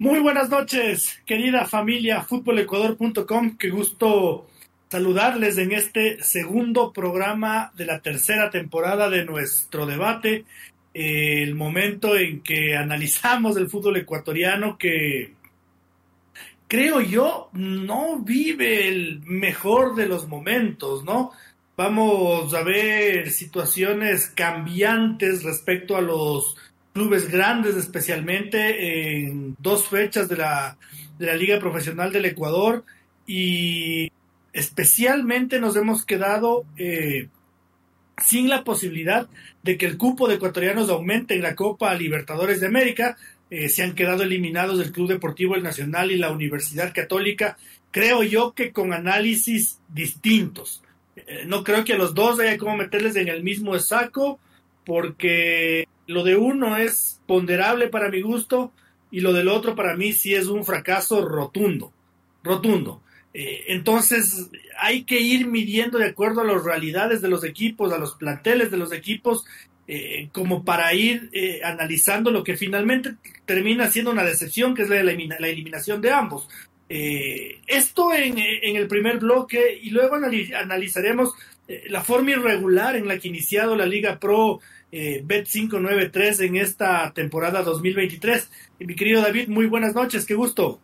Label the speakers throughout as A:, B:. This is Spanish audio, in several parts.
A: Muy buenas noches, querida familia futbolecuador.com. Qué gusto saludarles en este segundo programa de la tercera temporada de nuestro debate. El momento en que analizamos el fútbol ecuatoriano que creo yo no vive el mejor de los momentos, ¿no? Vamos a ver situaciones cambiantes respecto a los clubes grandes, especialmente en dos fechas de la, de la Liga Profesional del Ecuador y especialmente nos hemos quedado eh, sin la posibilidad de que el cupo de ecuatorianos aumente en la Copa Libertadores de América. Eh, se han quedado eliminados del Club Deportivo El Nacional y la Universidad Católica, creo yo que con análisis distintos. Eh, no creo que a los dos haya como meterles en el mismo saco, porque lo de uno es ponderable para mi gusto y lo del otro para mí sí es un fracaso rotundo, rotundo. Eh, entonces hay que ir midiendo de acuerdo a las realidades de los equipos, a los planteles de los equipos, eh, como para ir eh, analizando lo que finalmente termina siendo una decepción, que es la, eliminación de ambos. esto en, en, el primer bloque y luego analizaremos la forma irregular en la que iniciado la Liga Pro eh, Bet 593 en esta temporada 2023. Y mi querido David, muy buenas noches, qué gusto.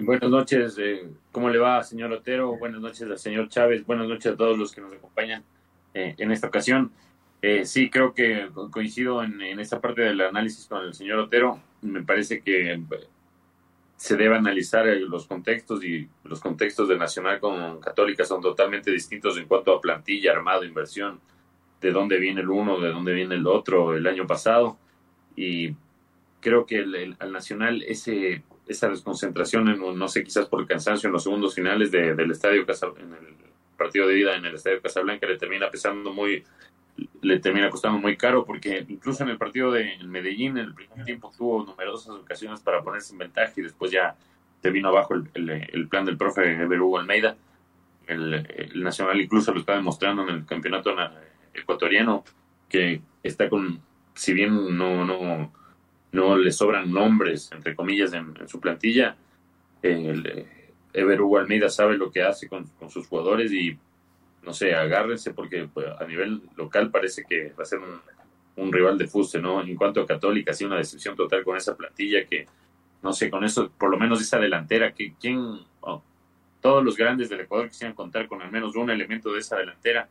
B: Buenas noches, eh, ¿cómo le va, señor Otero? Buenas noches al señor Chávez, buenas noches a todos los que nos acompañan eh, en esta ocasión. Eh, sí, creo que coincido en, en, esta parte del análisis con el señor Otero. Me parece que se debe analizar los contextos y los contextos de Nacional con Católica son totalmente distintos en cuanto a plantilla, armado, inversión, de dónde viene el uno, de dónde viene el otro el año pasado. Y creo que el, al Nacional ese, esa desconcentración, en, no sé, quizás por el cansancio en los segundos finales de, del estadio en el partido de ida en el estadio Casablanca le termina pesando muy, le termina costando muy caro porque incluso en el partido de Medellín en el primer tiempo tuvo numerosas ocasiones para ponerse en ventaja y después ya te vino abajo el, el, plan del profe Eber Hugo Almeida. El, el, Nacional incluso lo está demostrando en el campeonato ecuatoriano que está con, si bien no, no, no le sobran nombres, entre comillas, en, su plantilla, el, eh, Ever Hugo Almeida sabe lo que hace con, sus jugadores y, no sé, agárrense porque pues, a nivel local parece que va a ser un, rival de fuste, ¿no? En cuanto a Católica, sido una decepción total con esa plantilla que, no sé, con eso, por lo menos esa delantera, que quién, oh, todos los grandes del Ecuador quisieran contar con al menos un elemento de esa delantera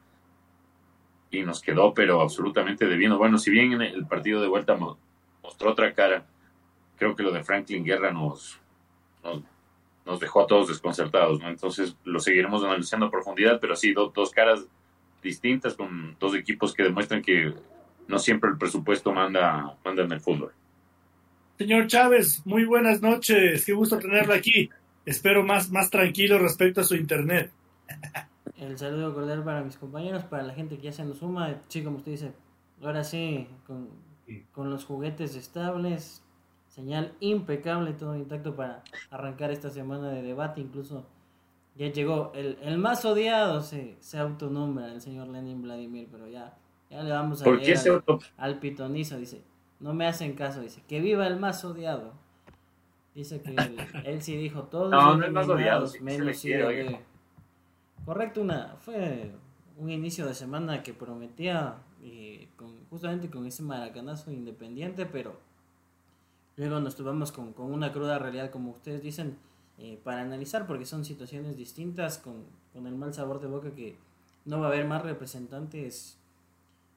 B: y nos quedó pero absolutamente debiendo. Bueno, si bien en el partido de vuelta mostró otra cara, creo que lo de Franklin Guerra nos, nos, dejó a todos desconcertados, ¿no? Entonces lo seguiremos analizando a profundidad, pero sí, dos caras distintas con dos equipos que demuestran que no siempre el presupuesto manda, manda en el fútbol.
A: Señor Chávez, muy buenas noches, qué gusto tenerlo aquí. Espero más, más tranquilo respecto a su internet.
C: El saludo cordial para mis compañeros, para la gente que ya se nos suma. Sí, como usted dice, ahora sí, con, con los juguetes estables, señal impecable, todo intacto para arrancar esta semana de debate. Incluso ya llegó el, el más odiado, se, se autonombra el señor Lenin Vladimir, pero ya, ya le vamos a
B: ¿Por qué al,
C: al pitonizo. Dice, no me hacen caso, dice, que viva el más odiado. Dice que él, sí dijo todos
B: no, no es más odiado,
C: menos Correcto, una fue un inicio de semana que prometía eh, con, justamente con ese maracanazo independiente, pero luego nos tuvimos con, con una cruda realidad, como ustedes dicen, eh, para analizar, porque son situaciones distintas con, con, el mal sabor de boca que no va a haber más representantes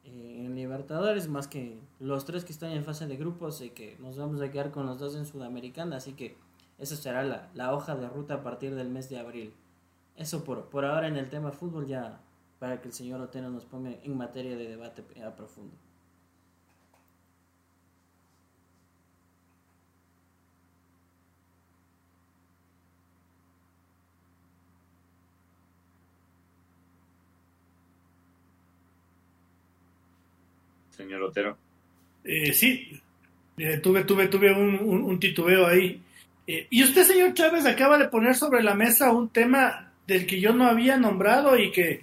C: eh, en Libertadores, más que los tres que están en fase de grupos y que nos vamos a quedar con los dos en Sudamericana, así que esa será la, la hoja de ruta a partir del mes de abril. Eso por, por ahora en el tema fútbol ya para que el señor Otero nos ponga en materia de debate a profundo.
B: Señor Otero.
A: Eh, sí, eh, tuve, tuve, tuve un, un, titubeo ahí. Eh, y usted, señor Chávez, acaba de poner sobre la mesa un tema del que yo no había nombrado y que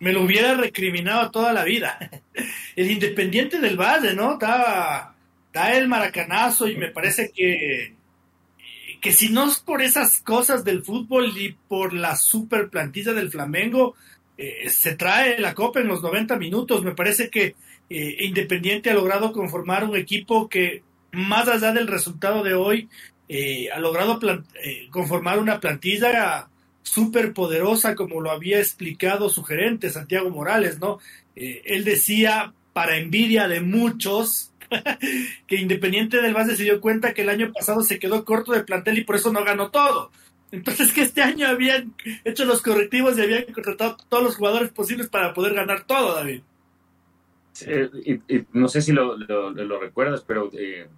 A: me lo hubiera recriminado toda la vida. El Independiente del Valle, ¿no? Da, da el maracanazo y me parece que, que si no es por esas cosas del fútbol y por la super plantilla del Flamengo, eh, se trae la copa en los 90 minutos. Me parece que eh, Independiente ha logrado conformar un equipo que, más allá del resultado de hoy, eh, ha logrado conformar una plantilla súper poderosa, como lo había explicado su gerente, Santiago Morales, ¿no? él decía, para envidia de muchos, que Independiente del Valle se dio cuenta que el año pasado se quedó corto de plantel y por eso no ganó todo. Entonces que este año habían hecho los correctivos y habían contratado todos los jugadores posibles para poder ganar todo, David.
B: no sé si lo, lo, recuerdas, pero eh,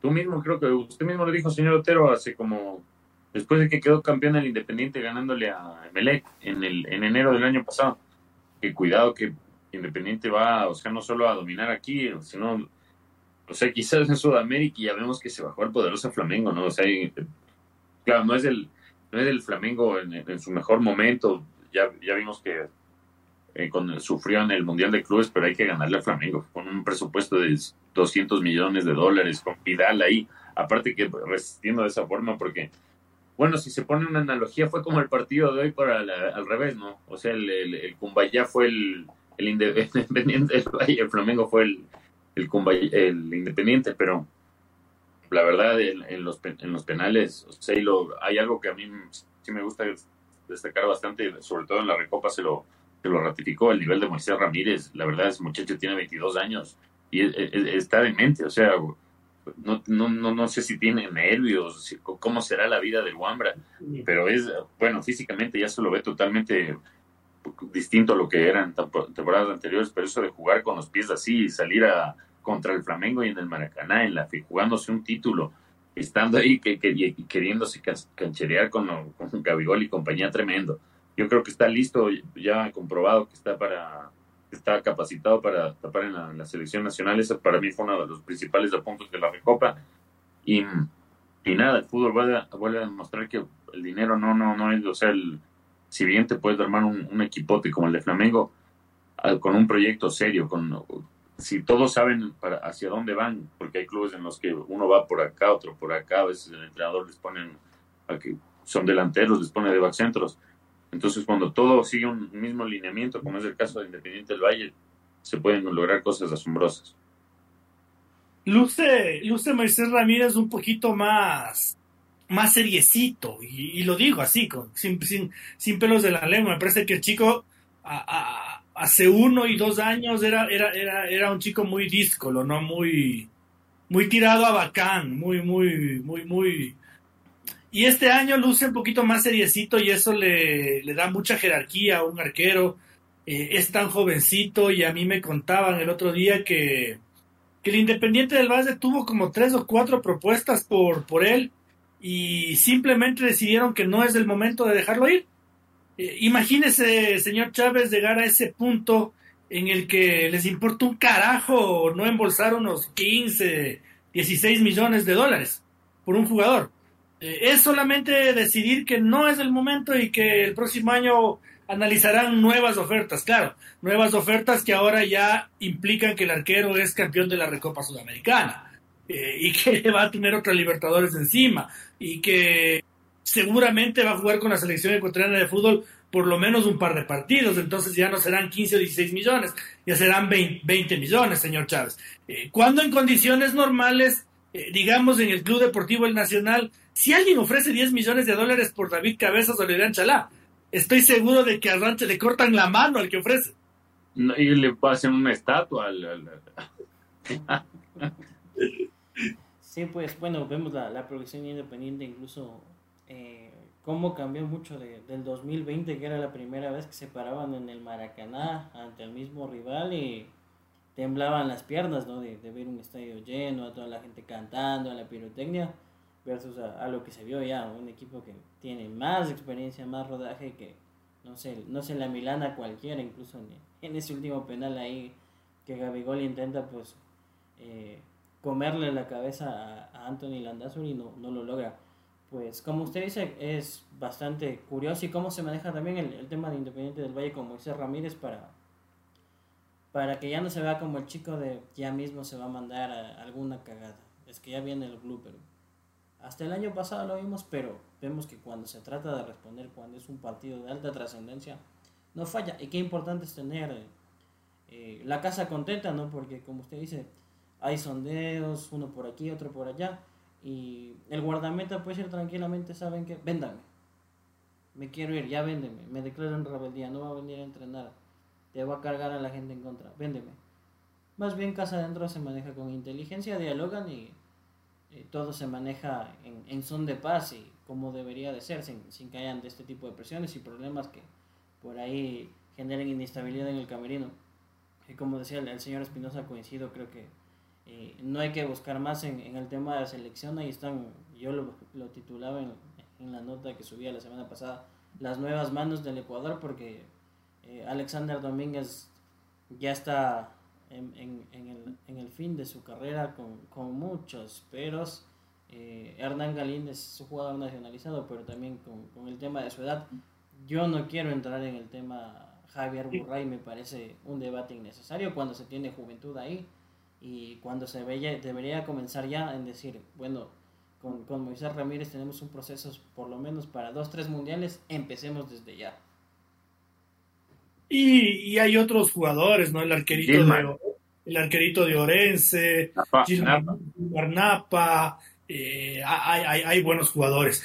B: tú mismo, creo que usted mismo lo dijo, señor Otero, hace como después de que quedó campeón el Independiente ganándole a Emelec en, el, en enero del año pasado. Que cuidado que Independiente va, o sea, no solo a dominar aquí, sino, o sea, quizás en Sudamérica ya vemos que se bajó el poderoso Flamengo, ¿no? O sea, claro, no es el no es el Flamengo en, su mejor momento. Ya, ya vimos que eh, sufrió en el Mundial de Clubes, pero hay que ganarle al Flamengo con un presupuesto de 200 millones de dólares, con Vidal ahí. Aparte que resistiendo de esa forma, porque, bueno, si se pone una analogía, fue como el partido de hoy para al revés, ¿no? O sea, el, el, Cumbayá fue el, el Independiente el Flamengo fue el, el, el Independiente, pero la verdad, en, los, en los penales, hay algo que a mí sí me gusta destacar bastante, sobre todo en la Recopa se lo, lo ratificó, el nivel de Moisés Ramírez. La verdad, ese muchacho tiene 22 años y está demente, o sea, no, no, no, no sé si tiene nervios, cómo será la vida del Wambra, pero es, bueno, físicamente ya se lo ve totalmente distinto a lo que eran temporadas anteriores, pero eso de jugar con los pies así y salir a, contra el Flamengo y en el Maracaná, en la jugándose un título, estando ahí que, queriéndose cancherear con, con Gabigol y compañía tremendo. Yo creo que está listo, ya comprobado que está para está capacitado para tapar en la, selección nacional. Ese para mí fue uno de los principales puntos de la Recopa. Y, y nada, el fútbol vuelve a, demostrar que el dinero no, no, no es, o sea, el, si bien te puedes armar un, un equipote como el de Flamengo, con un proyecto serio, con, si todos saben para hacia dónde van, porque hay clubes en los que uno va por acá, otro por acá, a veces el entrenador les ponen a que son delanteros, les pone de backcentros. Entonces, cuando todo sigue un mismo lineamiento, como es el caso de Independiente del Valle, se pueden lograr cosas asombrosas.
A: Luce, luce Moisés Ramírez un poquito más, más seriecito, y, lo digo así, con, sin, sin, sin, pelos de la lengua. Me parece que el chico hace uno y dos años era, era, era, era un chico muy díscolo, ¿no? Muy, muy tirado a bacán, muy, muy, muy, muy... Y este año luce un poquito más seriecito y eso le, le da mucha jerarquía a un arquero. Eh, es tan jovencito y a mí me contaban el otro día que, que el Independiente del Valle tuvo como tres o cuatro propuestas por, por él y simplemente decidieron que no es el momento de dejarlo ir eh, imagínese, señor Chávez, llegar a ese punto en el que les importa un carajo no embolsar unos 15, 16 millones de dólares por un jugador. Eh, es solamente decidir que no es el momento y que el próximo año analizarán nuevas ofertas, claro, nuevas ofertas que ahora ya implican que el arquero es campeón de la Recopa Sudamericana eh, y que va a tener otra Libertadores encima y que seguramente va a jugar con la selección ecuatoriana de fútbol por lo menos un par de partidos, entonces ya no serán 15 o 16 millones, ya serán 20, millones, señor Chávez. Eh, cuando en condiciones normales, digamos en el Club Deportivo El Nacional, si alguien ofrece 10 millones de dólares por David Cabezas o León Chalá, estoy seguro de que a Ranche le cortan la mano al que ofrece.
B: y le pasen una estatua al...
C: sí, pues bueno, vemos la, la producción independiente incluso eh, cómo cambió mucho de, del 2020, que era la primera vez que se paraban en el Maracaná ante el mismo rival y temblaban las piernas, ¿no? De, ver un estadio lleno, a toda la gente cantando, a la pirotecnia, versus a, lo que se vio ya, un equipo que tiene más experiencia, más rodaje, que no sé, no sé, la Milana cualquiera, incluso en, ese último penal ahí que Gabigol intenta pues eh, comerle la cabeza a, Anthony Landazuri y no, no lo logra. Pues como usted dice, es bastante curioso y cómo se maneja también el, tema de Independiente del Valle con Moisés Ramírez para, para que ya no se vea como el chico de ya mismo se va a mandar alguna cagada. Es que ya viene el blooper. Hasta el año pasado lo vimos, pero vemos que cuando se trata de responder, cuando es un partido de alta trascendencia, no falla. Y qué importante es tener eh, la casa contenta, ¿no? Porque como usted dice, hay sondeos, uno por aquí, otro por allá. Y el guardameta puede ser tranquilamente, ¿saben que Véndame. Me quiero ir, ya véndeme. Me declaro en rebeldía, no va a venir a entrenar. Te va a cargar a la gente en contra. Véndeme. Más bien casa adentro se maneja con inteligencia, dialogan y eh, todo se maneja en, en, son de paz y como debería de ser, sin, sin que hayan de este tipo de presiones y problemas que por ahí generen inestabilidad en el camerino. Y como decía el, señor Espinosa, coincido, creo que eh, no hay que buscar más en, en, el tema de la selección. Ahí están, yo lo, lo titulaba en, en, la nota que subía la semana pasada, las nuevas manos del Ecuador, porque eh, Alexander Domínguez ya está en, en, el, en, el, fin de su carrera con, con muchos peros. Eh, Hernán Galín es un jugador nacionalizado, pero también con, con el tema de su edad. Yo no quiero entrar en el tema Javier Burray me parece un debate innecesario cuando se tiene juventud ahí y cuando se veía, debería comenzar ya en decir, bueno, con, con Moisés Ramírez tenemos un proceso por lo menos para dos, tres mundiales, empecemos desde ya.
A: Y, y hay otros jugadores, ¿no? El arquerito, de, el arquerito de Orense, Barnapa, eh, hay, hay, hay buenos jugadores.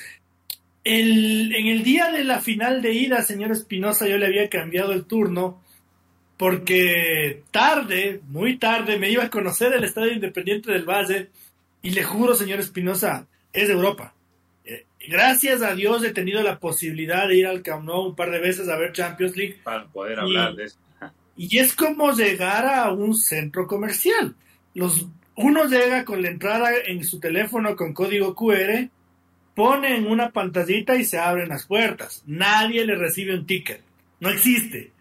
A: El, en el día de la final de ida, señor Espinosa, yo le había cambiado el turno porque tarde, muy tarde, me iba a conocer el Estadio Independiente del Valle y le juro, señor Espinosa, es de Europa. Gracias a Dios he tenido la posibilidad de ir al Camp Nou un par de veces a ver Champions League.
B: Para poder hablar de eso.
A: Y es como llegar a un centro comercial. Los, uno llega con la entrada en su teléfono con código QR ponen una pantallita y se abren las puertas. Nadie le recibe un ticket. No existe.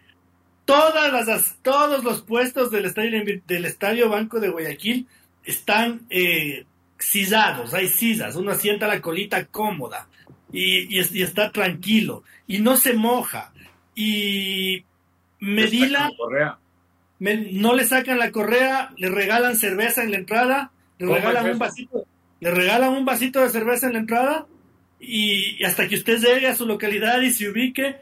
A: Todas las, todos los puestos del estadio, del estadio Banco de Guayaquil están eh, sillados, hay sillas, uno sienta la colita cómoda y, y, está tranquilo y no se moja. Y Medila, no le sacan la correa, le regalan cerveza en la entrada, le regalan un vasito le regalan un vasito de cerveza en la entrada y, hasta que usted llegue a su localidad y se ubique.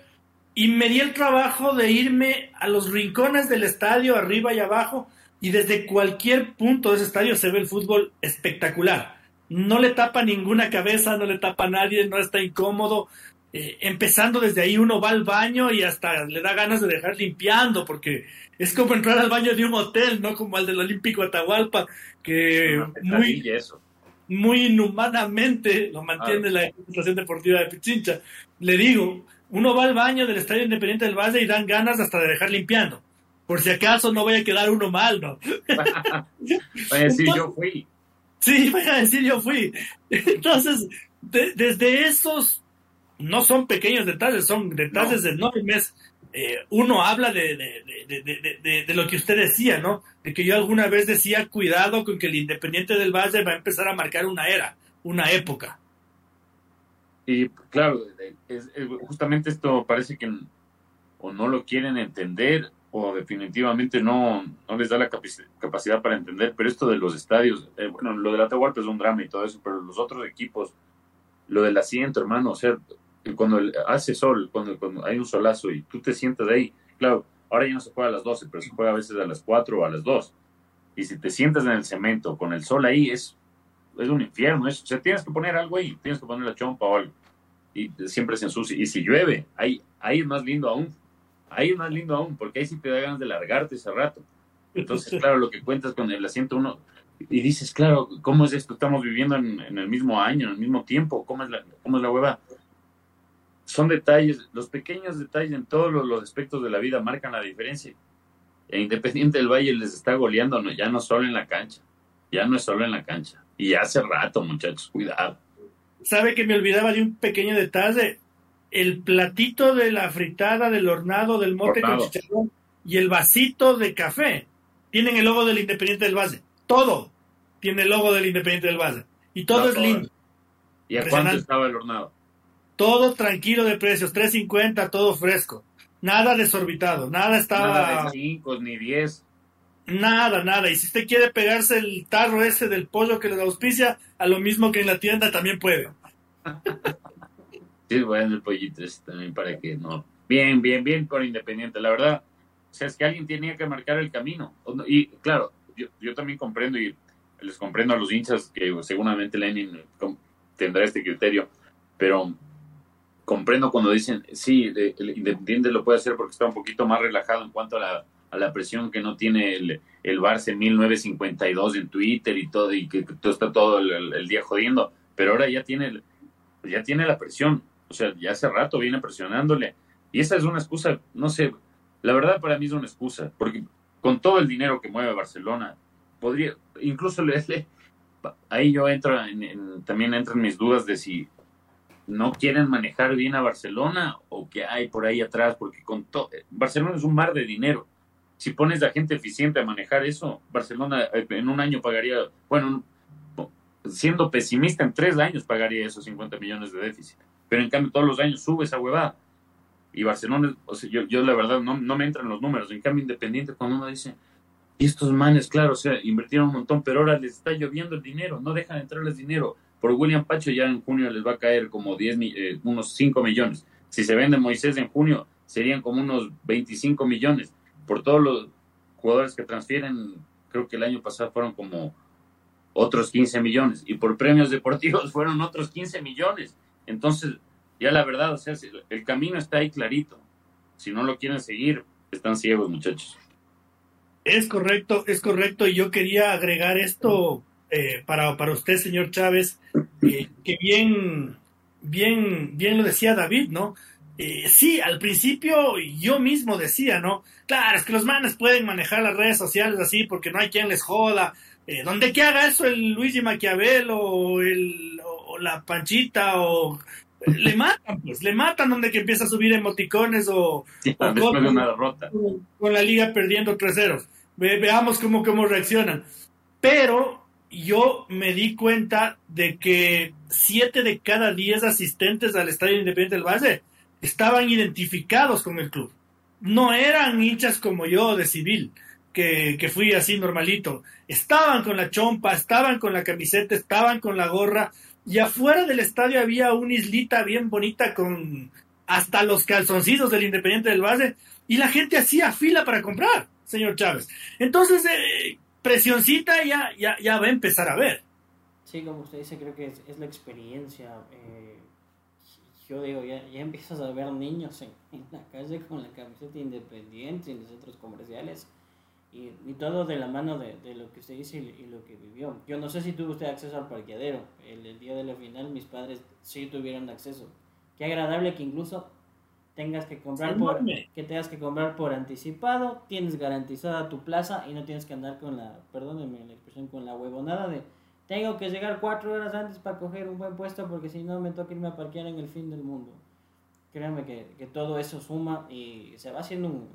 A: Y me di el trabajo de irme a los rincones del estadio, arriba y abajo, y desde cualquier punto de ese estadio se ve el fútbol espectacular. No le tapa ninguna cabeza, no le tapa a nadie, no está incómodo. Eh, empezando desde ahí uno va al baño y hasta le da ganas de dejar limpiando, porque es como entrar al baño de un hotel, no como al del Olímpico Atahualpa, que muy, eso muy inhumanamente lo mantiene la Administración Deportiva de Pichincha. Le digo, uno va al baño del Estadio Independiente del Valle y dan ganas hasta de dejar limpiando. Por si acaso no vaya a quedar uno mal, ¿no?
B: vaya a decir yo fui.
A: Sí, vaya a decir yo fui. Entonces, desde esos, no son pequeños detalles, son detalles enormes eh, uno habla de, de, lo que usted decía, ¿no? De que yo alguna vez decía, cuidado con que el Independiente del Valle va a empezar a marcar una era, una época.
B: Y claro, justamente esto parece que o no lo quieren entender o definitivamente no, no les da la capacidad para entender, pero esto de los estadios, eh, bueno, lo de la Atahualpa es un drama y todo eso, pero los otros equipos, lo del asiento, hermano, o sea, cuando hace sol, cuando, cuando hay un solazo y tú te sientas ahí, claro, ahora ya no se juega a las 12, pero se juega a veces a las 4 o a las 2. Y si te sientas en el cemento con el sol ahí, es, es un infierno. Es, o sea, tienes que poner algo ahí, tienes que poner la chompa o algo. Y siempre se ensucia. Y si llueve, ahí, ahí es más lindo aún. Ahí es más lindo aún, porque ahí sí te da ganas de largarte ese rato. Entonces, claro, lo que cuentas con el asiento uno, y dices, claro, ¿cómo es esto? Estamos viviendo en, en, el mismo año, en el mismo tiempo, ¿cómo es la, cómo es la hueva? son detalles, los pequeños detalles en todos los, aspectos de la vida marcan la diferencia. E Independiente del Valle les está goleando, no, ya no solo en la cancha, ya no es solo en la cancha. Y hace rato, muchachos, cuidado.
A: ¿Sabe que me olvidaba de un pequeño detalle? El platito de la fritada, del hornado, del mote con chicharrón y el vasito de café. tienen el logo del Independiente del Valle. Todo tiene el logo del Independiente del Valle. Y todo es lindo.
B: ¿Y a cuánto estaba el hornado?
A: Todo tranquilo de precios, 3.50, todo fresco. Nada desorbitado, nada estaba...
B: Nada de 5 ni 10.
A: Nada, nada. Y si usted quiere pegarse el tarro ese del pollo que le auspicia, a lo mismo que en la tienda también puede.
B: sí, bueno, el pollito es también para que no. Bien, bien, bien por Independiente. La verdad, o sea, es que alguien tenía que marcar el camino. Y claro, yo, yo también comprendo y les comprendo a los hinchas que seguramente Lenin tendrá este criterio, pero comprendo cuando dicen, sí, el Independiente lo puede hacer porque está un poquito más relajado en cuanto a la, a la presión que no tiene el, el Barça 1952 en Twitter y todo, y que, todo está todo el, día jodiendo, pero ahora ya tiene, ya tiene la presión, o sea, ya hace rato viene presionándole, y esa es una excusa, no sé, la verdad para mí es una excusa, porque con todo el dinero que mueve Barcelona, podría, incluso le, ahí yo entro, en, también entran mis dudas de si no quieren manejar bien a Barcelona o que hay por ahí atrás, porque con todo, Barcelona es un mar de dinero. Si pones a gente eficiente a manejar eso, Barcelona eh, en un año pagaría, bueno, siendo pesimista, en tres años pagaría esos 50 millones de déficit. Pero en cambio todos los años sube esa huevada. Y Barcelona, o sea, yo, yo la verdad no, no me entran los números. En cambio, Independiente, cuando uno dice, y estos manes, claro, o sea, invirtieron un montón, pero ahora les está lloviendo el dinero, no dejan entrarles dinero. Por William Pacho ya en junio les va a caer como 10, eh, unos 5 millones. Si se vende Moisés en junio, serían como unos 25 millones. Por todos los jugadores que transfieren, creo que el año pasado fueron como otros 15 millones. Y por premios deportivos fueron otros 15 millones. Entonces, ya la verdad, o sea, el camino está ahí clarito. Si no lo quieren seguir, están ciegos, muchachos.
A: Es correcto, es correcto. Y yo quería agregar esto eh, para, para usted, señor Chávez, eh, que bien, bien, bien lo decía David, ¿no? Eh, sí, al principio yo mismo decía, ¿no? Claro, es que los manes pueden manejar las redes sociales así porque no hay quien les joda. donde que haga eso el Luigi Maquiavelo el, la Panchita o le matan, pues, le matan donde que empieza a subir emoticones o, con, la liga perdiendo 3-0. veamos cómo, cómo reaccionan. Pero yo me di cuenta de que 7 de cada 10 asistentes al Estadio Independiente del Valle estaban identificados con el club. No eran hinchas como yo de civil, que, que fui así normalito. Estaban con la chompa, estaban con la camiseta, estaban con la gorra y afuera del estadio había una islita bien bonita con hasta los calzoncillos del Independiente del Valle y la gente hacía fila para comprar, señor Chávez. Entonces, eh, presioncita ya, ya, ya va a empezar a ver.
C: Sí, como usted dice, creo que es, la experiencia. Eh, yo digo, ya, ya empiezas a ver niños en, la calle con la camiseta independiente en los centros comerciales y, y, todo de la mano de, de, lo que usted dice y, lo que vivió. Yo no sé si tuvo usted acceso al parqueadero. El, el, día de la final mis padres sí tuvieron acceso. Qué agradable que incluso tengas que comprar por que tengas que comprar por anticipado, tienes garantizada tu plaza y no tienes que andar con la, perdónenme la expresión, con la huevonada de tengo que llegar cuatro horas antes para coger un buen puesto porque si no me toca irme a parquear en el fin del mundo. Créanme que, que todo eso suma y se va haciendo un, un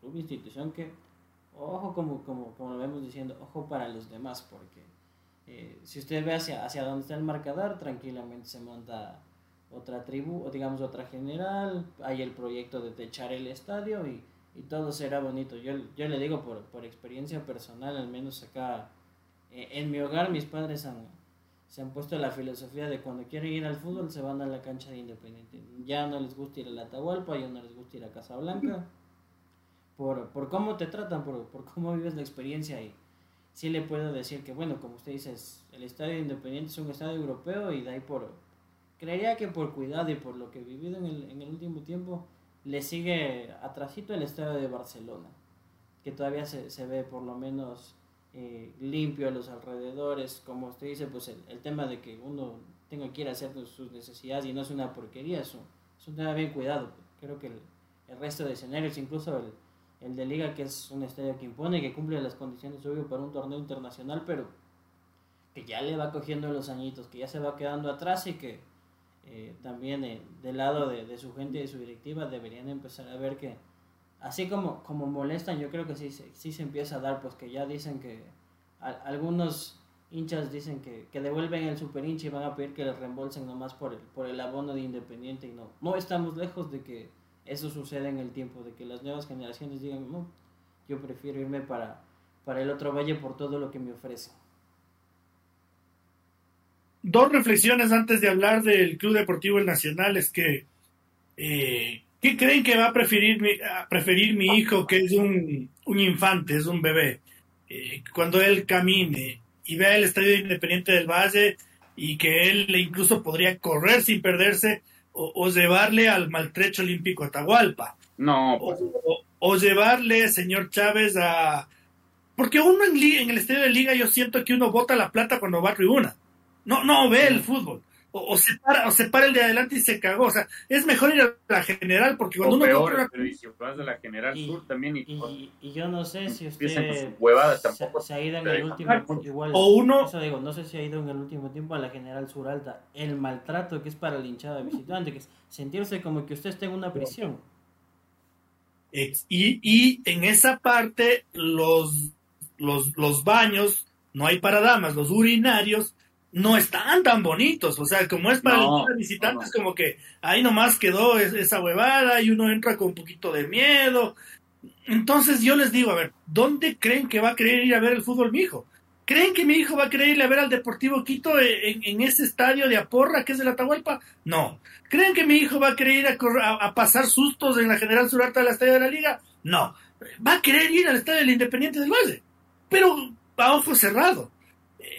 C: club institución que ojo como, como, como lo vemos diciendo, ojo para los demás, porque eh, si usted ve hacia, hacia dónde está el marcador, tranquilamente se monta otra tribu, o digamos otra general, hay el proyecto de techar el estadio y, y todo será bonito. Yo, yo le digo por, por experiencia personal, al menos acá eh, en mi hogar, mis padres se han puesto la filosofía de cuando quieren ir al fútbol se van a la cancha de Independiente. Ya no les gusta ir a la Atahualpa, ya no les gusta ir a Casablanca por, por cómo te tratan, por, por cómo vives la experiencia y sí le puedo decir que, bueno, como usted dice, el Estadio Independiente es un estadio europeo y de ahí por, creería que por cuidado y por lo que he vivido en el, en el último tiempo, le sigue atrasito el Estadio de Barcelona, que todavía se, se ve por lo menos eh, limpio a los alrededores, como usted dice, pues el, tema de que uno tenga que ir a hacer sus necesidades y no es una porquería, es un, es tema bien cuidado. Creo que el, el resto de escenarios, incluso el, el de liga que es un estadio que impone, que cumple las condiciones obvio para un torneo internacional, pero que ya le va cogiendo los añitos, que ya se va quedando atrás y que eh, también eh, del lado de, su gente y de su directiva deberían empezar a ver que así como, como molestan, yo creo que sí, sí se empieza a dar, pues que ya dicen que algunos hinchas dicen que, que, devuelven el super hincha y van a pedir que le reembolsen nomás por el, por el abono de Independiente y no, no estamos lejos de que eso suceda en el tiempo, de que las nuevas generaciones digan, no, yo prefiero irme para, para el otro valle por todo lo que me ofrece.
A: Dos reflexiones antes de hablar del Club Deportivo El Nacional es que eh, ¿qué creen que va a preferir mi, preferir mi hijo que es un, un infante, es un bebé? Eh, cuando él camine y vea el Estadio Independiente del Valle y que él incluso podría correr sin perderse o, llevarle al maltrecho olímpico Atahualpa.
B: No.
A: Pues. O, llevarle, señor Chávez, a... Porque uno en, en el estadio de liga yo siento que uno bota la plata cuando va a tribuna. No, no ve el fútbol o, se para, o se para el de adelante y se cagó. O sea, es mejor ir a la general porque cuando uno
B: peor, una... vas a la general y, sur también y,
C: y, yo no sé si usted
B: se,
C: ha ido en el último igual,
A: o uno
C: eso digo, no sé si ha ido en el último tiempo a la general sur alta. El maltrato que es para el hinchada visitante, que es sentirse como que usted está en una prisión.
A: Y, y en esa parte los, los, los baños, no hay para damas, los urinarios no están tan bonitos. O sea, como es para el visitante, es como que ahí nomás quedó esa huevada y uno entra con un poquito de miedo. Entonces yo les digo, a ver, ¿dónde creen que va a querer ir a ver el fútbol mi hijo? ¿Creen que mi hijo va a querer ir a ver al Deportivo Quito en, ese estadio de Aporra que es el Atahualpa? No. ¿Creen que mi hijo va a querer ir a, pasar sustos en la General Surarta del Estadio de la Liga? No. Va a querer ir al Estadio del Independiente del Valle, pero a ojo cerrado.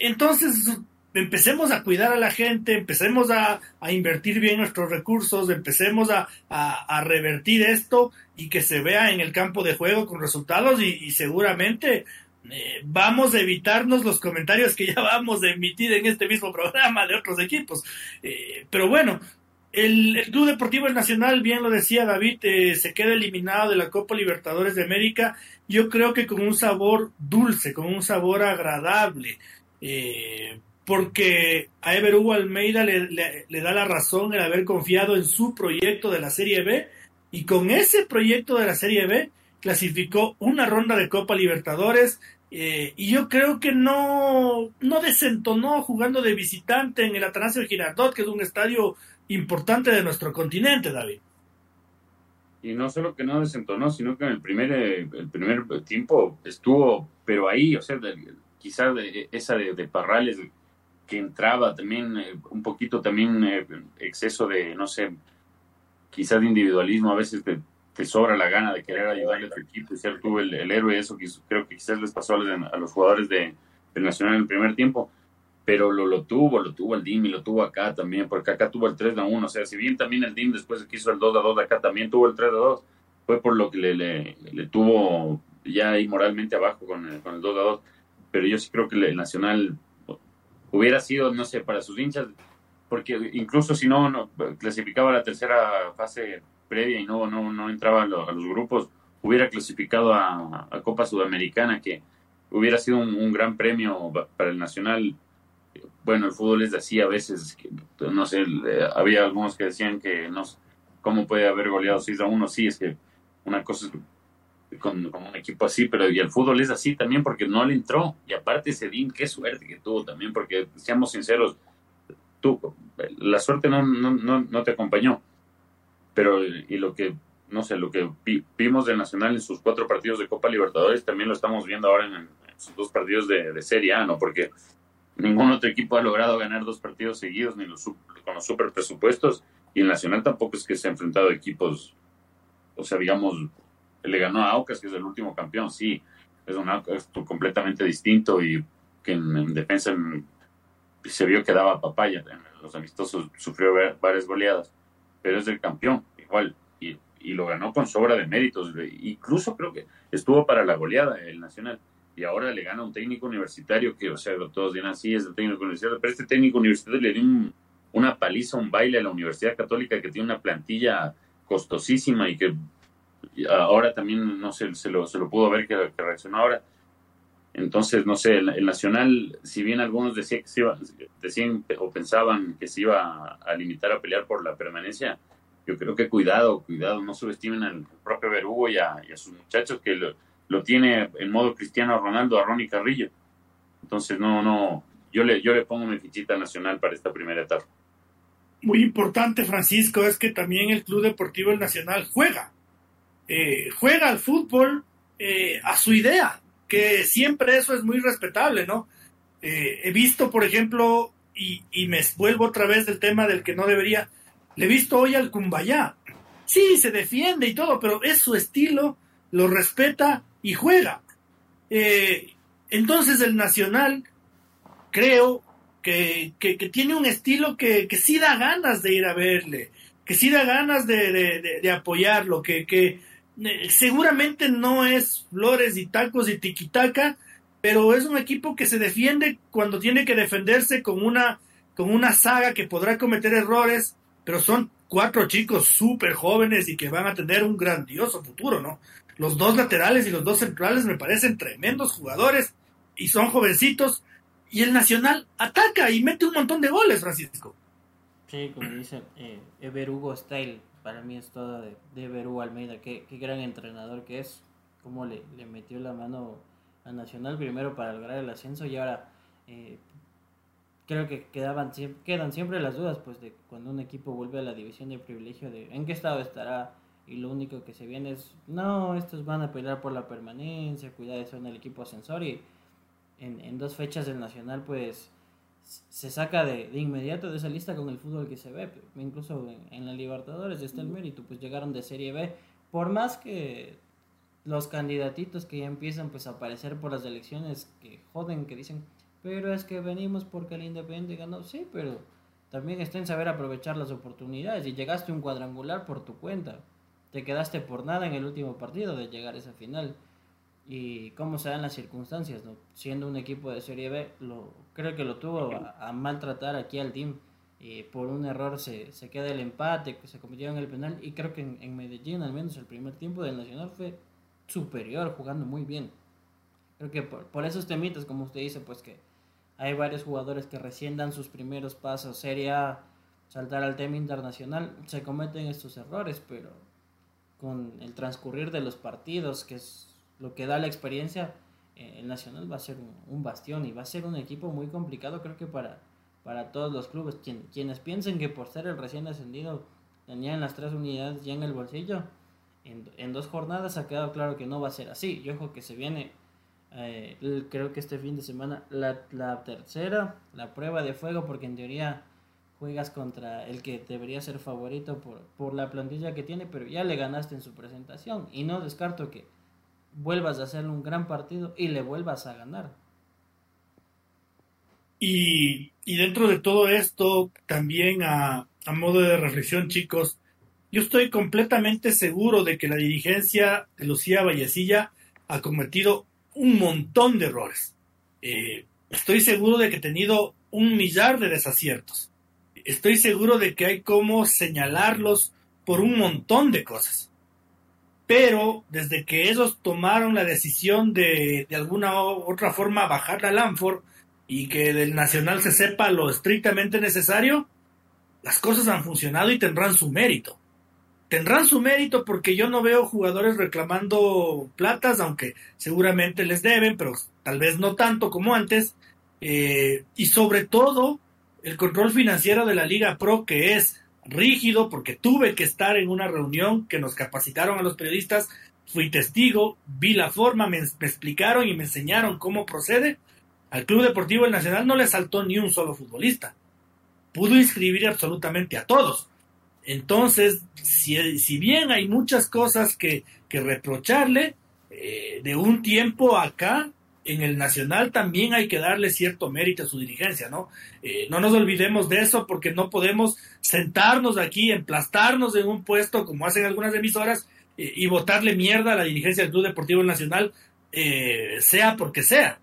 A: Entonces, empecemos a cuidar a la gente, empecemos a, invertir bien nuestros recursos, empecemos a, revertir esto y que se vea en el campo de juego con resultados y, seguramente eh, vamos a evitarnos los comentarios que ya vamos a emitir en este mismo programa de otros equipos. Eh, pero bueno, el, Club Deportivo Nacional, bien lo decía David, eh, se queda eliminado de la Copa Libertadores de América, yo creo que con un sabor dulce, con un sabor agradable. Eh, porque a Ever Hugo Almeida le, da la razón el haber confiado en su proyecto de la Serie B y con ese proyecto de la Serie B clasificó una ronda de Copa Libertadores eh, y yo creo que no, no desentonó jugando de visitante en el Atanasio Girardot, que es un estadio importante de nuestro continente, David.
B: Y no solo que no desentonó, sino que en el primer, eh, el primer tiempo estuvo, pero ahí, o sea, quizás esa de Parrales que entraba también eh, un poquito también eh, exceso de, no sé, quizás de individualismo, a veces te, sobra la gana de querer ayudarle a tu equipo y ser tú el, héroe, eso creo que quizás les pasó a los, jugadores de, del Nacional en el primer tiempo, pero lo, lo tuvo, lo tuvo el DIM y lo tuvo acá también, porque acá tuvo el 3 a 1, o sea, si bien también el DIM después que hizo el 2 a 2 acá también tuvo el 3 a 2, fue por lo que le, le, tuvo ya ahí moralmente abajo con el, con el 2 a 2, pero yo sí creo que el Nacional hubiera sido, no sé, para sus hinchas, porque incluso si no, no clasificaba la tercera fase previa y no, no, no entraba a los, grupos, hubiera clasificado a, Copa Sudamericana, que hubiera sido un, gran premio para el Nacional. Bueno, el fútbol es así a veces, no sé, había algunos que decían que no cómo puede haber goleado 6 a 1, sí, es que una cosa es con, un equipo así, pero y el fútbol es así también porque no le entró. Y aparte Sedín, qué suerte que tuvo también, porque seamos sinceros, tú, la suerte no, no, no, te acompañó. Pero y lo que, no sé, lo que vimos de Nacional en sus cuatro partidos de Copa Libertadores, también lo estamos viendo ahora en, sus dos partidos de, Serie A, ¿no? Porque ningún otro equipo ha logrado ganar dos partidos seguidos ni los, con los super presupuestos. Y el Nacional tampoco es que se ha enfrentado equipos, o sea, digamos, le ganó a Aucas, que es el último campeón, sí, es un Aucas completamente distinto y que en, defensa se vio que daba papaya, en los amistosos sufrió varias goleadas, pero es el campeón, igual, y, y lo ganó con sobra de méritos, incluso creo que estuvo para la goleada el Nacional, y ahora le gana un técnico universitario que, o sea, todos dirán, sí, es el técnico universitario, pero este técnico universitario le dio una paliza, un baile a la Universidad Católica que tiene una plantilla costosísima y que ahora también, no sé, se lo, se lo pudo ver que, reaccionó ahora. Entonces, no sé, el, Nacional, si bien algunos decían, que se iba, decían o pensaban que se iba a, limitar a pelear por la permanencia, yo creo que cuidado, cuidado, no subestimen al propio Berugo y a, sus muchachos que lo, tiene en modo Cristiano Ronaldo a Ronnie Carrillo. Entonces, no, no, yo le, yo le pongo mi fichita nacional para esta primera etapa.
A: Muy importante, Francisco, es que también el Club Deportivo El Nacional juega. Eh, juega al fútbol eh, a su idea, que siempre eso es muy respetable, ¿no? Eh, he visto, por ejemplo, y, me vuelvo otra vez del tema del que no debería, le he visto hoy al Cumbayá. Sí, se defiende y todo, pero es su estilo, lo respeta y juega. Eh, entonces el Nacional, creo que, que, tiene un estilo que, que, sí da ganas de ir a verle, que sí da ganas de, de, de apoyarlo, que, que seguramente no es flores y tacos y tiquitaca, pero es un equipo que se defiende cuando tiene que defenderse con una, con una saga que podrá cometer errores, pero son cuatro chicos súper jóvenes y que van a tener un grandioso futuro, ¿no? Los dos laterales y los dos centrales me parecen tremendos jugadores y son jovencitos. Y el Nacional ataca y mete un montón de goles, Francisco.
C: Sí, como dicen, eh, Ever Hugo Style, para mí es todo de, de Hugo Almeida. Qué, qué, gran entrenador que es. Cómo le, le metió la mano a Nacional primero para lograr el ascenso y ahora eh, creo que quedaban quedan siempre las dudas pues de cuando un equipo vuelve a la división de privilegio de en qué estado estará y lo único que se viene es no estos van a pelear por la permanencia cuidado ser el equipo ascensor y en, en dos fechas del Nacional pues se saca de, de, inmediato de esa lista con el fútbol que se ve incluso en, en la Libertadores está el mérito pues llegaron de Serie B. Por más que los candidatitos que ya empiezan pues a aparecer por las elecciones que joden, que dicen, pero es que venimos porque el Independiente ganó, sí, pero también está en saber aprovechar las oportunidades y llegaste a un cuadrangular por tu cuenta, te quedaste por nada en el último partido de llegar a esa final y cómo se dan las circunstancias, ¿no? siendo un equipo de Serie B, lo, creo que lo tuvo a, maltratar aquí al team. Y por un error se, se queda el empate, se en el penal. Y creo que en, en Medellín, al menos el primer tiempo del Nacional, fue superior, jugando muy bien. Creo que por, esos temitas, como usted dice, pues que hay varios jugadores que recién dan sus primeros pasos, sería saltar al tema internacional, se cometen estos errores, pero con el transcurrir de los partidos, que es lo que da la experiencia, eh, el Nacional va a ser un, bastión y va a ser un equipo muy complicado, creo que para, para todos los clubes. quienes piensen que por ser el recién ascendido tenían las tres unidades ya en el bolsillo, en, dos jornadas ha quedado claro que no va a ser así. Yo ojo que se viene, eh, creo que este fin de semana, la, la, tercera, la prueba de fuego, porque en teoría juegas contra el que debería ser favorito por, por la plantilla que tiene, pero ya le ganaste en su presentación. Y no descarto que vuelvas a hacer un gran partido y le vuelvas a ganar.
A: Y, y dentro de todo esto, también a, a modo de reflexión, chicos, yo estoy completamente seguro de que la dirigencia de Lucía Vallecilla ha cometido un montón de errores. Eh, estoy seguro de que ha tenido un millar de desaciertos. Estoy seguro de que hay como señalarlos por un montón de cosas. Pero desde que ellos tomaron la decisión de de alguna u otra forma bajar la Lanford y que del Nacional se sepa lo estrictamente necesario, las cosas han funcionado y tendrán su mérito tendrán su mérito porque yo no veo jugadores reclamando platas, aunque seguramente les deben, pero tal vez no tanto como antes. Eh, y sobre todo el control financiero de la Liga Pro, que es rígido, porque tuve que estar en una reunión que nos capacitaron a los periodistas, fui testigo, vi la forma, me, explicaron y me enseñaron cómo procede. Al Club Deportivo El Nacional no le saltó ni un solo futbolista. Pudo inscribir absolutamente a todos entonces, si, bien hay muchas cosas que, que reprocharle, eh, de un tiempo acá, en el Nacional también hay que darle cierto mérito a su dirigencia, ¿no? Eh, no nos olvidemos de eso porque no podemos sentarnos aquí, emplastarnos en un puesto como hacen algunas emisoras eh, y votarle mierda a la dirigencia del Club Deportivo Nacional, sea porque sea,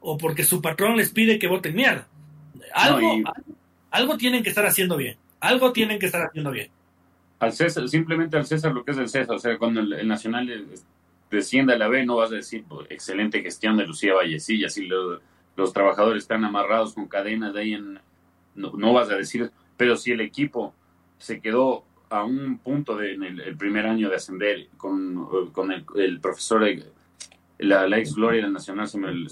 A: o porque su patrón les pide que voten mierda. Algo, algo tienen que estar haciendo bien. Algo tienen que estar haciendo bien.
B: Al César, simplemente al César lo que es el César, o sea, cuando el, Nacional descienda a la B, no vas a decir pues, excelente gestión de Lucía Vallecilla, si los trabajadores están amarrados con cadenas de ahí en. No, vas a decir, pero si el equipo se quedó a un punto de, en el, primer año de ascender con, con el, profesor, la, la, ex gloria del Nacional, se me,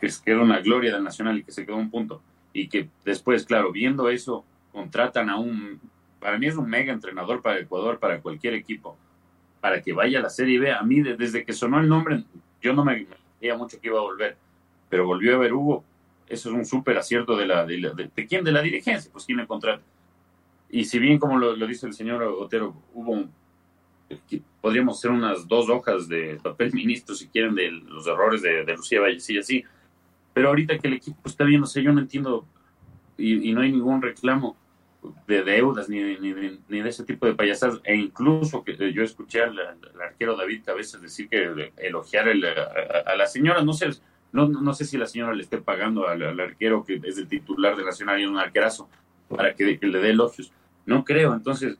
B: que se quedó una gloria del Nacional y que se quedó un punto. Y que después, claro, viendo eso, contratan a un, para mí es un mega entrenador para Ecuador, para cualquier equipo, para que vaya a la Serie B. A mí, desde que sonó el nombre, yo no me creía mucho que iba a volver, pero volvió a ver Hugo. Eso es un súper acierto de la, de, de, quién, de la dirigencia, pues quién le contrata. Y si bien, como lo, dice el señor Otero, hubo podríamos hacer unas dos hojas de papel ministro, si quieren, de los errores de, Lucía Valles y así. Pero ahorita que el equipo está bien, no sé, yo no entiendo y, no hay ningún reclamo de deudas ni, ni, ni, de ese tipo de payasadas. E incluso que yo escuché al, arquero David a veces decir que elogiar a, la señora, no sé, no, no sé si la señora le esté pagando al, arquero que es el titular de Nacional y un arquerazo para que, le dé elogios. No creo, entonces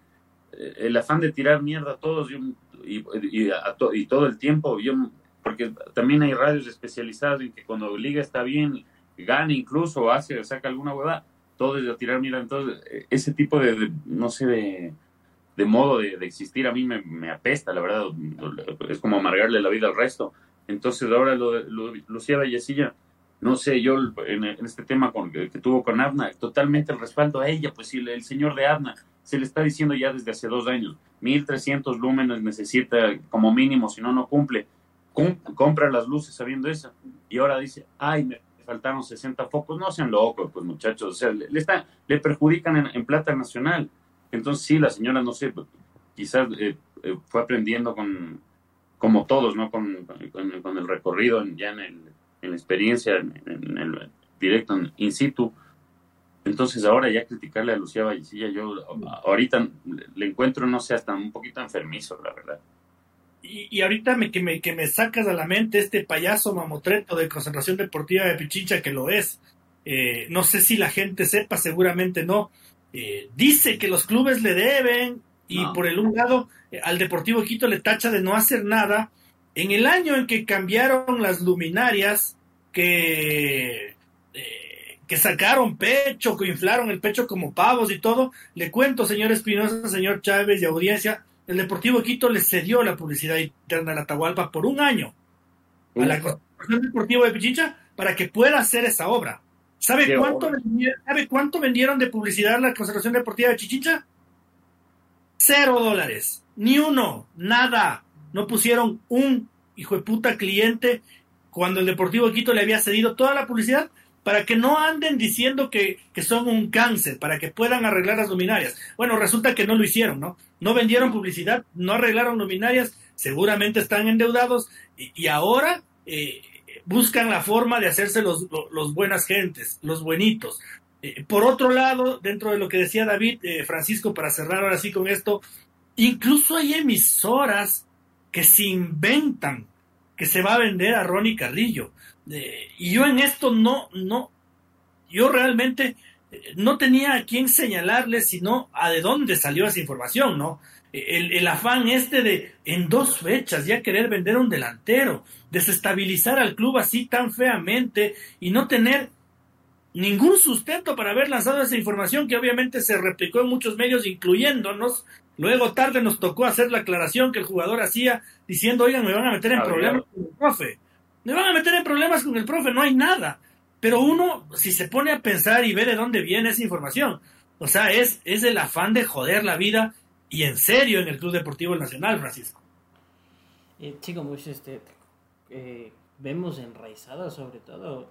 B: eh, el afán de tirar mierda a todos y, y, todo el tiempo, yo, porque también hay radios especializadas en que cuando Liga está bien, gana incluso, hace, saca alguna huevada, todo es a tirar mierda. Entonces, eh, ese tipo de, no sé, de, de modo de, existir a mí me, apesta, la verdad, es como amargarle la vida al resto. Entonces, ahora lo de Lucía Vallecilla, no sé, yo en, este tema con, que, tuvo con Abna, totalmente el respaldo a ella, pues si el, señor de Abna se le está diciendo ya desde hace dos años, 1300 lúmenes necesita como mínimo, si no, no cumple. compra las luces sabiendo eso. Y ahora dice, ay, me faltaron 60 focos. No sean locos, pues muchachos. O sea, le, está, le perjudican en, plata nacional. Entonces, sí, la señora, no sé, quizás eh, eh, fue aprendiendo con, como todos, ¿no? Con, con, el recorrido ya en el en la experiencia, en, el directo, in situ. Entonces ahora ya criticarle a Lucía Vallecilla, yo ahorita le encuentro, no sé, hasta un poquito enfermizo, la verdad.
A: Y, ahorita me, que, me, que me sacas a la mente este payaso mamotreto de concentración deportiva de Pichincha, que lo es. Eh, no sé si la gente sepa, seguramente no. Eh, dice que los clubes le deben y por el un lado eh, al Deportivo Quito le tacha de no hacer nada en el año en que cambiaron las luminarias, que, que sacaron pecho, que inflaron el pecho como pavos y todo, le cuento, señor Espinosa, señor Chávez y audiencia, el Deportivo Quito le cedió la publicidad interna la Atahualpa por un año a la Corporación Deportiva de Pichincha para que pueda hacer esa obra. ¿Sabe cuánto, vendieron, ¿Sabe cuánto vendieron de publicidad la Concentración Deportiva de Pichincha? Cero dólares. Ni uno. Nada no pusieron un hijo de puta cliente cuando el Deportivo Quito le había cedido toda la publicidad para que no anden diciendo que, son un cáncer, para que puedan arreglar las luminarias. Bueno, resulta que no lo hicieron, ¿no? No vendieron publicidad, no arreglaron luminarias, seguramente están endeudados y, ahora eh, buscan la forma de hacerse los, los, buenas gentes, los buenitos. Eh, por otro lado, dentro de lo que decía David, eh, Francisco, para cerrar ahora sí con esto, incluso hay emisoras que se inventan que se va a vender a Ronnie Carrillo. y yo en esto no, no, yo realmente no tenía a quién señalarle, sino a de dónde salió esa información, ¿no? El, el, afán este de en dos fechas ya querer vender un delantero, desestabilizar al club así tan feamente y no tener ningún sustento para haber lanzado esa información que obviamente se replicó en muchos medios, incluyéndonos, Luego tarde nos tocó hacer la aclaración que el jugador hacía diciendo, oigan, me van a meter en problemas con el profe. Me van a meter en problemas con el profe, no hay nada. Pero uno, si se pone a pensar y ve de dónde viene esa información, o sea, es, es el afán de joder la vida y en serio en el Club Deportivo Nacional, Francisco.
C: Eh, chico, mucho este, eh, vemos enraizada sobre todo,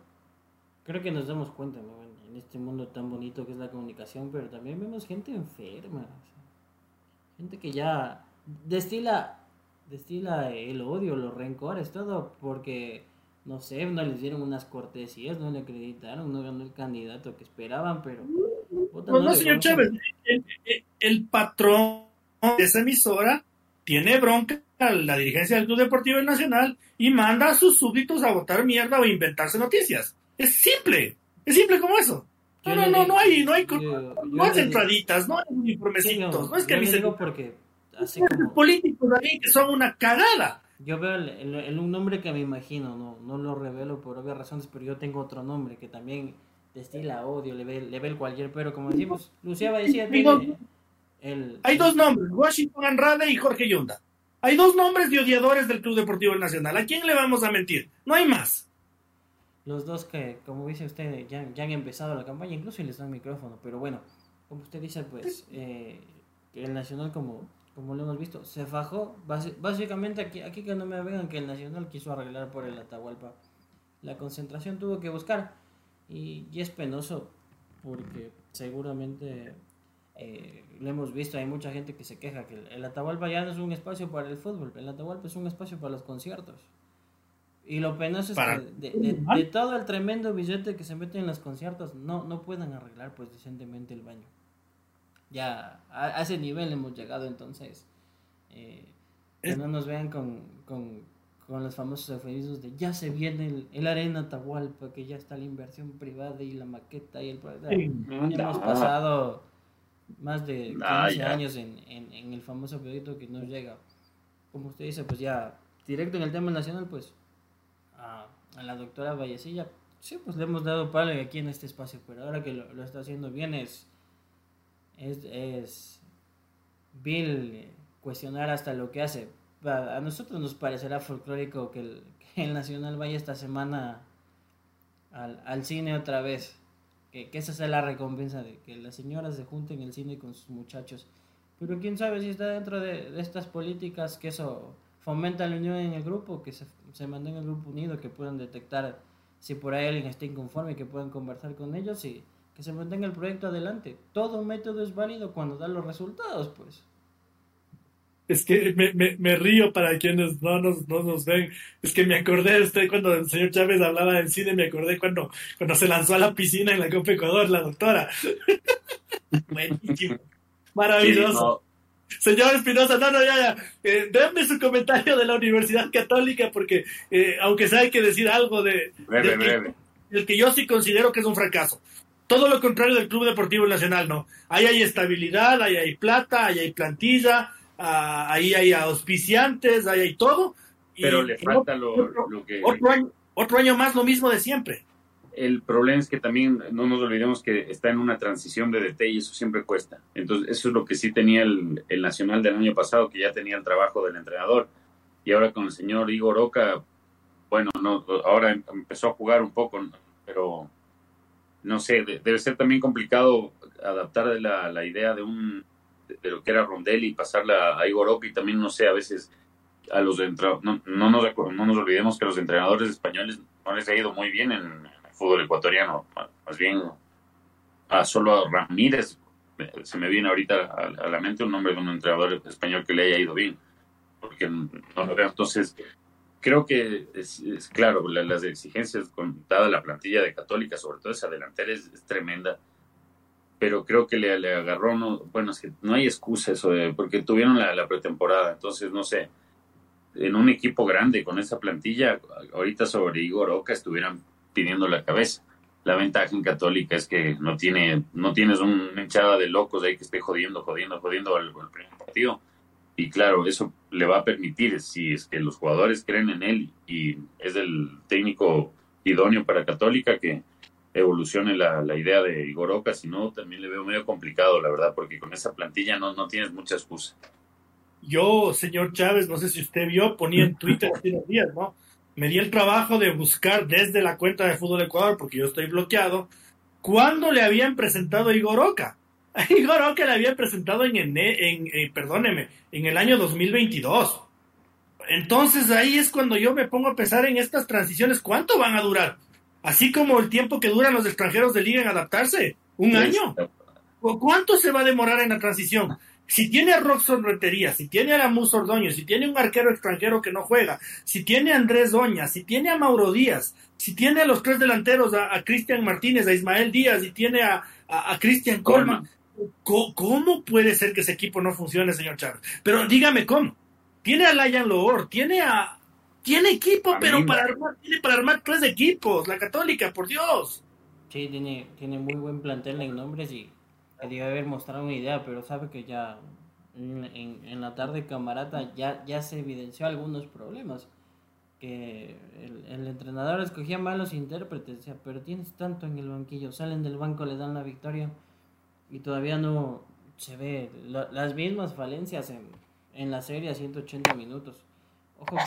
C: creo que nos damos cuenta en este mundo tan bonito que es la comunicación, pero también vemos gente enferma. Gente que ya destila, destila el odio, los rencores, todo porque, no sé, no les dieron unas cortesías, no le acreditaron, no ganó el candidato que esperaban, pero...
A: Pues no, señor Chávez, el, patrón de esa emisora tiene bronca a la dirigencia del Club Deportivo Nacional y manda a sus súbditos a votar mierda o inventarse noticias. Es simple, es simple como eso. No, no, no, no hay, no hay, no hay entraditas, no hay uniformecitos, no es que
C: digo porque
A: como... políticos ahí que son una cagada.
C: Yo veo el, un nombre que me imagino, no, no lo revelo por obvias razones, pero yo tengo otro nombre que también destila odio, le ve, le ve el cualquier pero, como decimos, Luciaba decía,
A: Hay
C: tiene
A: dos-
C: el...
A: Hay dos nombres, Washington Andrade y Jorge Yunda. Hay dos nombres de odiadores del Club Deportivo El Nacional. ¿A quién le vamos a mentir? No hay más.
C: Los dos que, como dice usted, ya, ya han empezado la campaña, incluso les dan micrófono, pero bueno, como usted dice, pues eh, el Nacional, como, como lo hemos visto, se fajó. Básicamente, aquí, aquí que no me vengan que el Nacional quiso arreglar por el Atahualpa. La concentración tuvo que buscar y, y es penoso porque seguramente eh, lo hemos visto, hay mucha gente que se queja que el, el Atahualpa ya no es un espacio para el fútbol, el Atahualpa es un espacio para los conciertos. Y lo penoso es
A: Para-
C: que de, de- de todo el tremendo billete que se mete en los conciertos, no, no pueden arreglar pues decentemente el baño. Ya a, a ese nivel hemos llegado entonces. eh, que no nos vean con, con, con los famosos eufemismos de ya se viene el, el Arena Atahualpa, que ya está la inversión privada y la maqueta y el... Hemos
B: Ah,
C: pasado más de 15
B: Ah, ya.
C: años en, en, en el famoso proyecto que nos llega. Como usted dice, pues ya directo en el tema nacional, pues a, a la doctora Vallecilla, sí, pues le hemos dado palo aquí en este espacio, pero ahora que lo, lo está haciendo bien es, es, es vil cuestionar hasta lo que hace. A, nosotros nos parecerá folclórico que el, que el Nacional vaya esta semana al, al cine otra vez. Que, que esa sea la recompensa de que las señoras se junten en el cine con sus muchachos. Pero quién sabe si está dentro de, de estas políticas que eso fomenta la unión en el grupo, que se, se mantenga el grupo unido, que puedan detectar si por ahí alguien está inconforme, que puedan conversar con ellos y que se mantenga el proyecto adelante. Todo método es válido cuando da los resultados, pues.
A: Es que me, me, me río para quienes no nos, no nos ven. Es que me acordé de usted cuando el señor Chávez hablaba del cine, me acordé cuando, cuando se lanzó a la piscina en la Copa Ecuador, la doctora. Buenísimo. Maravilloso. Señor Espinosa, no, no, ya, ya. Eh, denme su comentario de la Universidad Católica, porque eh, aunque sea hay que decir algo de,
B: breve,
A: que-
B: breve.
A: el que yo sí considero que es un fracaso. Todo lo contrario del Club Deportivo Nacional, ¿no? Ahí hay estabilidad, ahí hay plata, ahí hay plantilla, ah, ahí hay auspiciantes, ahí hay todo. Y-
B: Pero le
A: y
B: falta lo,
A: otro,
B: lo que...
A: otro año, otro año más lo mismo de siempre.
B: El problema es que también no nos olvidemos que está en una transición de DT y eso siempre cuesta. Entonces, eso es lo que sí tenía el, el Nacional del año pasado, que ya tenía el trabajo del entrenador. Y ahora con el señor Igor Oca, bueno, no, ahora em- empezó a jugar un poco, pero no sé, de- debe ser también complicado adaptar la, la idea de un de, lo que era Rondelli y pasarla a Igor y también, no sé, a veces a los no, no, nos, no nos olvidemos que a los entrenadores españoles no les ha ido muy bien en el fútbol ecuatoriano, más bien a solo a Ramírez me- se me viene ahorita a, a la mente un nombre de un entrenador español que le haya ido bien, porque no lo veo. Entonces, creo que es, claro, la- las exigencias con dada la plantilla de Católica, sobre todo esa delantera es, tremenda, pero creo que le, agarró, no, bueno, es que no hay excusa porque tuvieron la, la pretemporada, entonces no sé, en un equipo grande con esa plantilla, ahorita sobre Igor Oca estuvieran pidiendo la cabeza. La ventaja en Católica es que no tiene no tienes una hinchada de locos ahí que esté jodiendo, jodiendo, jodiendo al, al primer partido. Y claro, eso le va a permitir, si es que los jugadores creen en él y es el técnico idóneo para Católica, que evolucione la, la idea de Igor Oca. Si no, también le veo medio complicado, la verdad, porque con esa plantilla no, no tienes mucha excusa.
A: Yo, señor Chávez, no sé si usted vio, ponía en Twitter hace unos días, ¿no? Me di el trabajo de buscar desde la cuenta de Fútbol Ecuador, porque yo estoy bloqueado, cuándo le habían presentado a Igor Oca. Igor Oca le habían presentado en, en, eh, perdóneme, en el año 2022. Entonces ahí es cuando yo me pongo a pensar en estas transiciones, ¿cuánto van a durar? Así como el tiempo que duran los extranjeros de liga en adaptarse, un año. ¿O ¿Cuánto se va a demorar en la transición? Si tiene a Roxon Rentería, si tiene a Lamus Ordoño, si tiene un arquero extranjero que no juega, si tiene a Andrés Doña, si tiene a Mauro Díaz, si tiene a los tres delanteros, a, a Cristian Martínez, a Ismael Díaz y tiene a, a, a Cristian Colman, ¿cómo, ¿cómo puede ser que ese equipo no funcione, señor Chávez? Pero dígame cómo. Tiene a Layan Loor, tiene a... Tiene equipo,
B: A
A: pero para armar, tiene para armar tres equipos, la Católica, por Dios.
C: Sí, tiene, tiene muy buen plantel en nombres y quería haber mostrado una idea, pero sabe que ya en, en- en la tarde camarata ya, ya se evidenció algunos problemas. que el, entrenador escogía malos intérpretes, decía, pero tienes tanto en el banquillo, salen del banco, le dan la victoria y todavía no se ve las mismas falencias en, la serie a 180 minutos. Ojo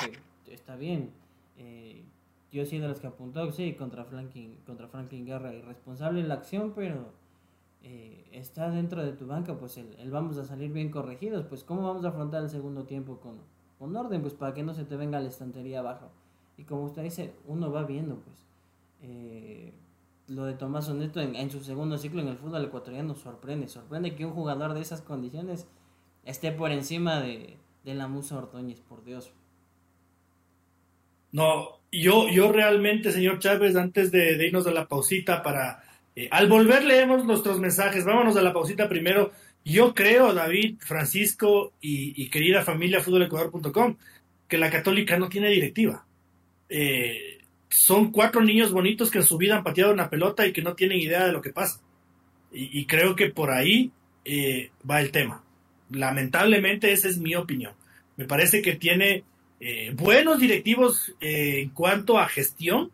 C: que está bien. Yo soy de los que apuntó, sí, contra Franklin, contra Franklin Guerra, irresponsable en la acción, pero eh, está dentro de tu banca, pues el, vamos a salir bien corregidos. Pues, ¿cómo vamos a afrontar el segundo tiempo con, con orden? Pues para que no se te venga la estantería abajo. Y como usted dice, uno va viendo, pues. Eh, lo de Tomás Oneto en, su segundo ciclo en el fútbol ecuatoriano sorprende. Sorprende que un jugador de esas condiciones esté por encima de, de la Musa Ordóñez, por Dios.
A: No, yo, yo realmente, señor Chávez, antes de, irnos a la pausita para... Eh, al volver leemos nuestros mensajes, vámonos a la pausita primero. Yo creo, David, Francisco y, querida familia futbolecuador.com, que la católica no tiene directiva. Eh, son cuatro niños bonitos que en su vida han pateado una pelota y que no tienen idea de lo que pasa. Y, creo que por ahí eh, va el tema. Lamentablemente esa es mi opinión. Me parece que tiene eh, buenos directivos eh, en cuanto a gestión,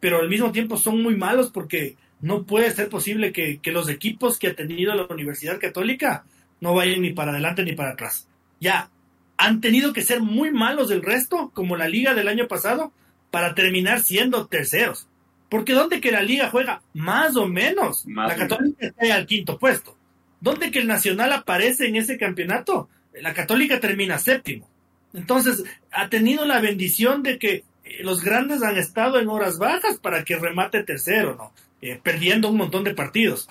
A: pero al mismo tiempo son muy malos porque no puede ser posible que, los equipos que ha tenido la Universidad Católica no vayan ni para adelante ni para atrás. Ya, han tenido que ser muy malos del resto, como la liga del año pasado, para terminar siendo terceros. Porque donde que la liga juega más o menos, la Católica está al quinto puesto. Donde que el Nacional aparece en ese campeonato, la Católica termina séptimo. Entonces, ha tenido la bendición de que eh, los grandes han estado en horas bajas para que remate tercero, ¿no? Eh, perdiendo un montón de partidos.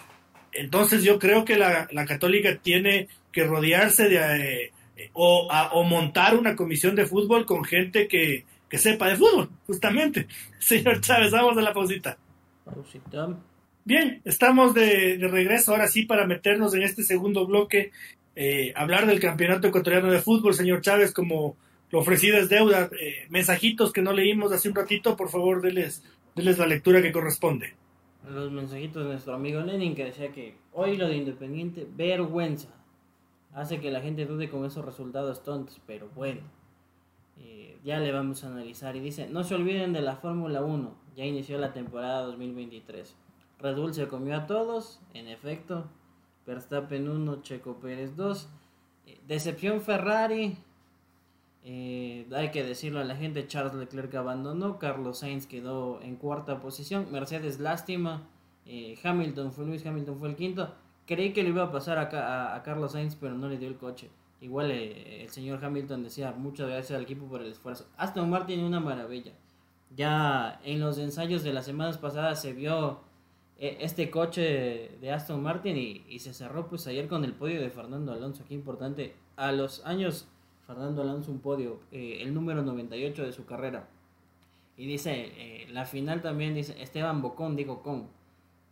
A: Entonces, yo creo que la, Católica tiene que rodearse de. Eh, o, montar una comisión de fútbol con gente que, sepa de fútbol, justamente. Señor Chávez, vamos a la pausita. Pausita. Bien, estamos de, de, regreso ahora sí para meternos en este segundo bloque eh, hablar del campeonato ecuatoriano de fútbol, señor Chávez, como lo ofrecido es deuda. Eh, mensajitos que no leímos hace un ratito, por favor, denles, la lectura que corresponde.
C: Los mensajitos de nuestro amigo Lenin que decía que hoy lo de Independiente, vergüenza. Hace que la gente dude con esos resultados tontos, pero bueno. Eh, ya le vamos a analizar. Y dice, no se olviden de la Fórmula 1. Ya inició la temporada 2023. Red Bull se comió a todos, en efecto, Verstappen 1, Checo Pérez 2. Eh, decepción Ferrari. Eh, hay que decirlo a la gente, Charles Leclerc abandonó, Carlos Sainz quedó en cuarta posición, Mercedes lástima, eh, Hamilton fue Luis Hamilton fue el quinto. Creí que le iba a pasar a, a, Carlos Sainz, pero no le dio el coche. Igual el señor Hamilton decía muchas gracias al equipo por el esfuerzo. Aston Martin una maravilla. Ya en los ensayos de las semanas pasadas se vio e, este coche de Aston Martin y, se cerró pues ayer con el podio de Fernando Alonso. Aquí importante, a los años Fernando Alonso un podio, eh, el número 98 de su carrera. Y dice, eh, la final también dice Esteban Bocón, digo con.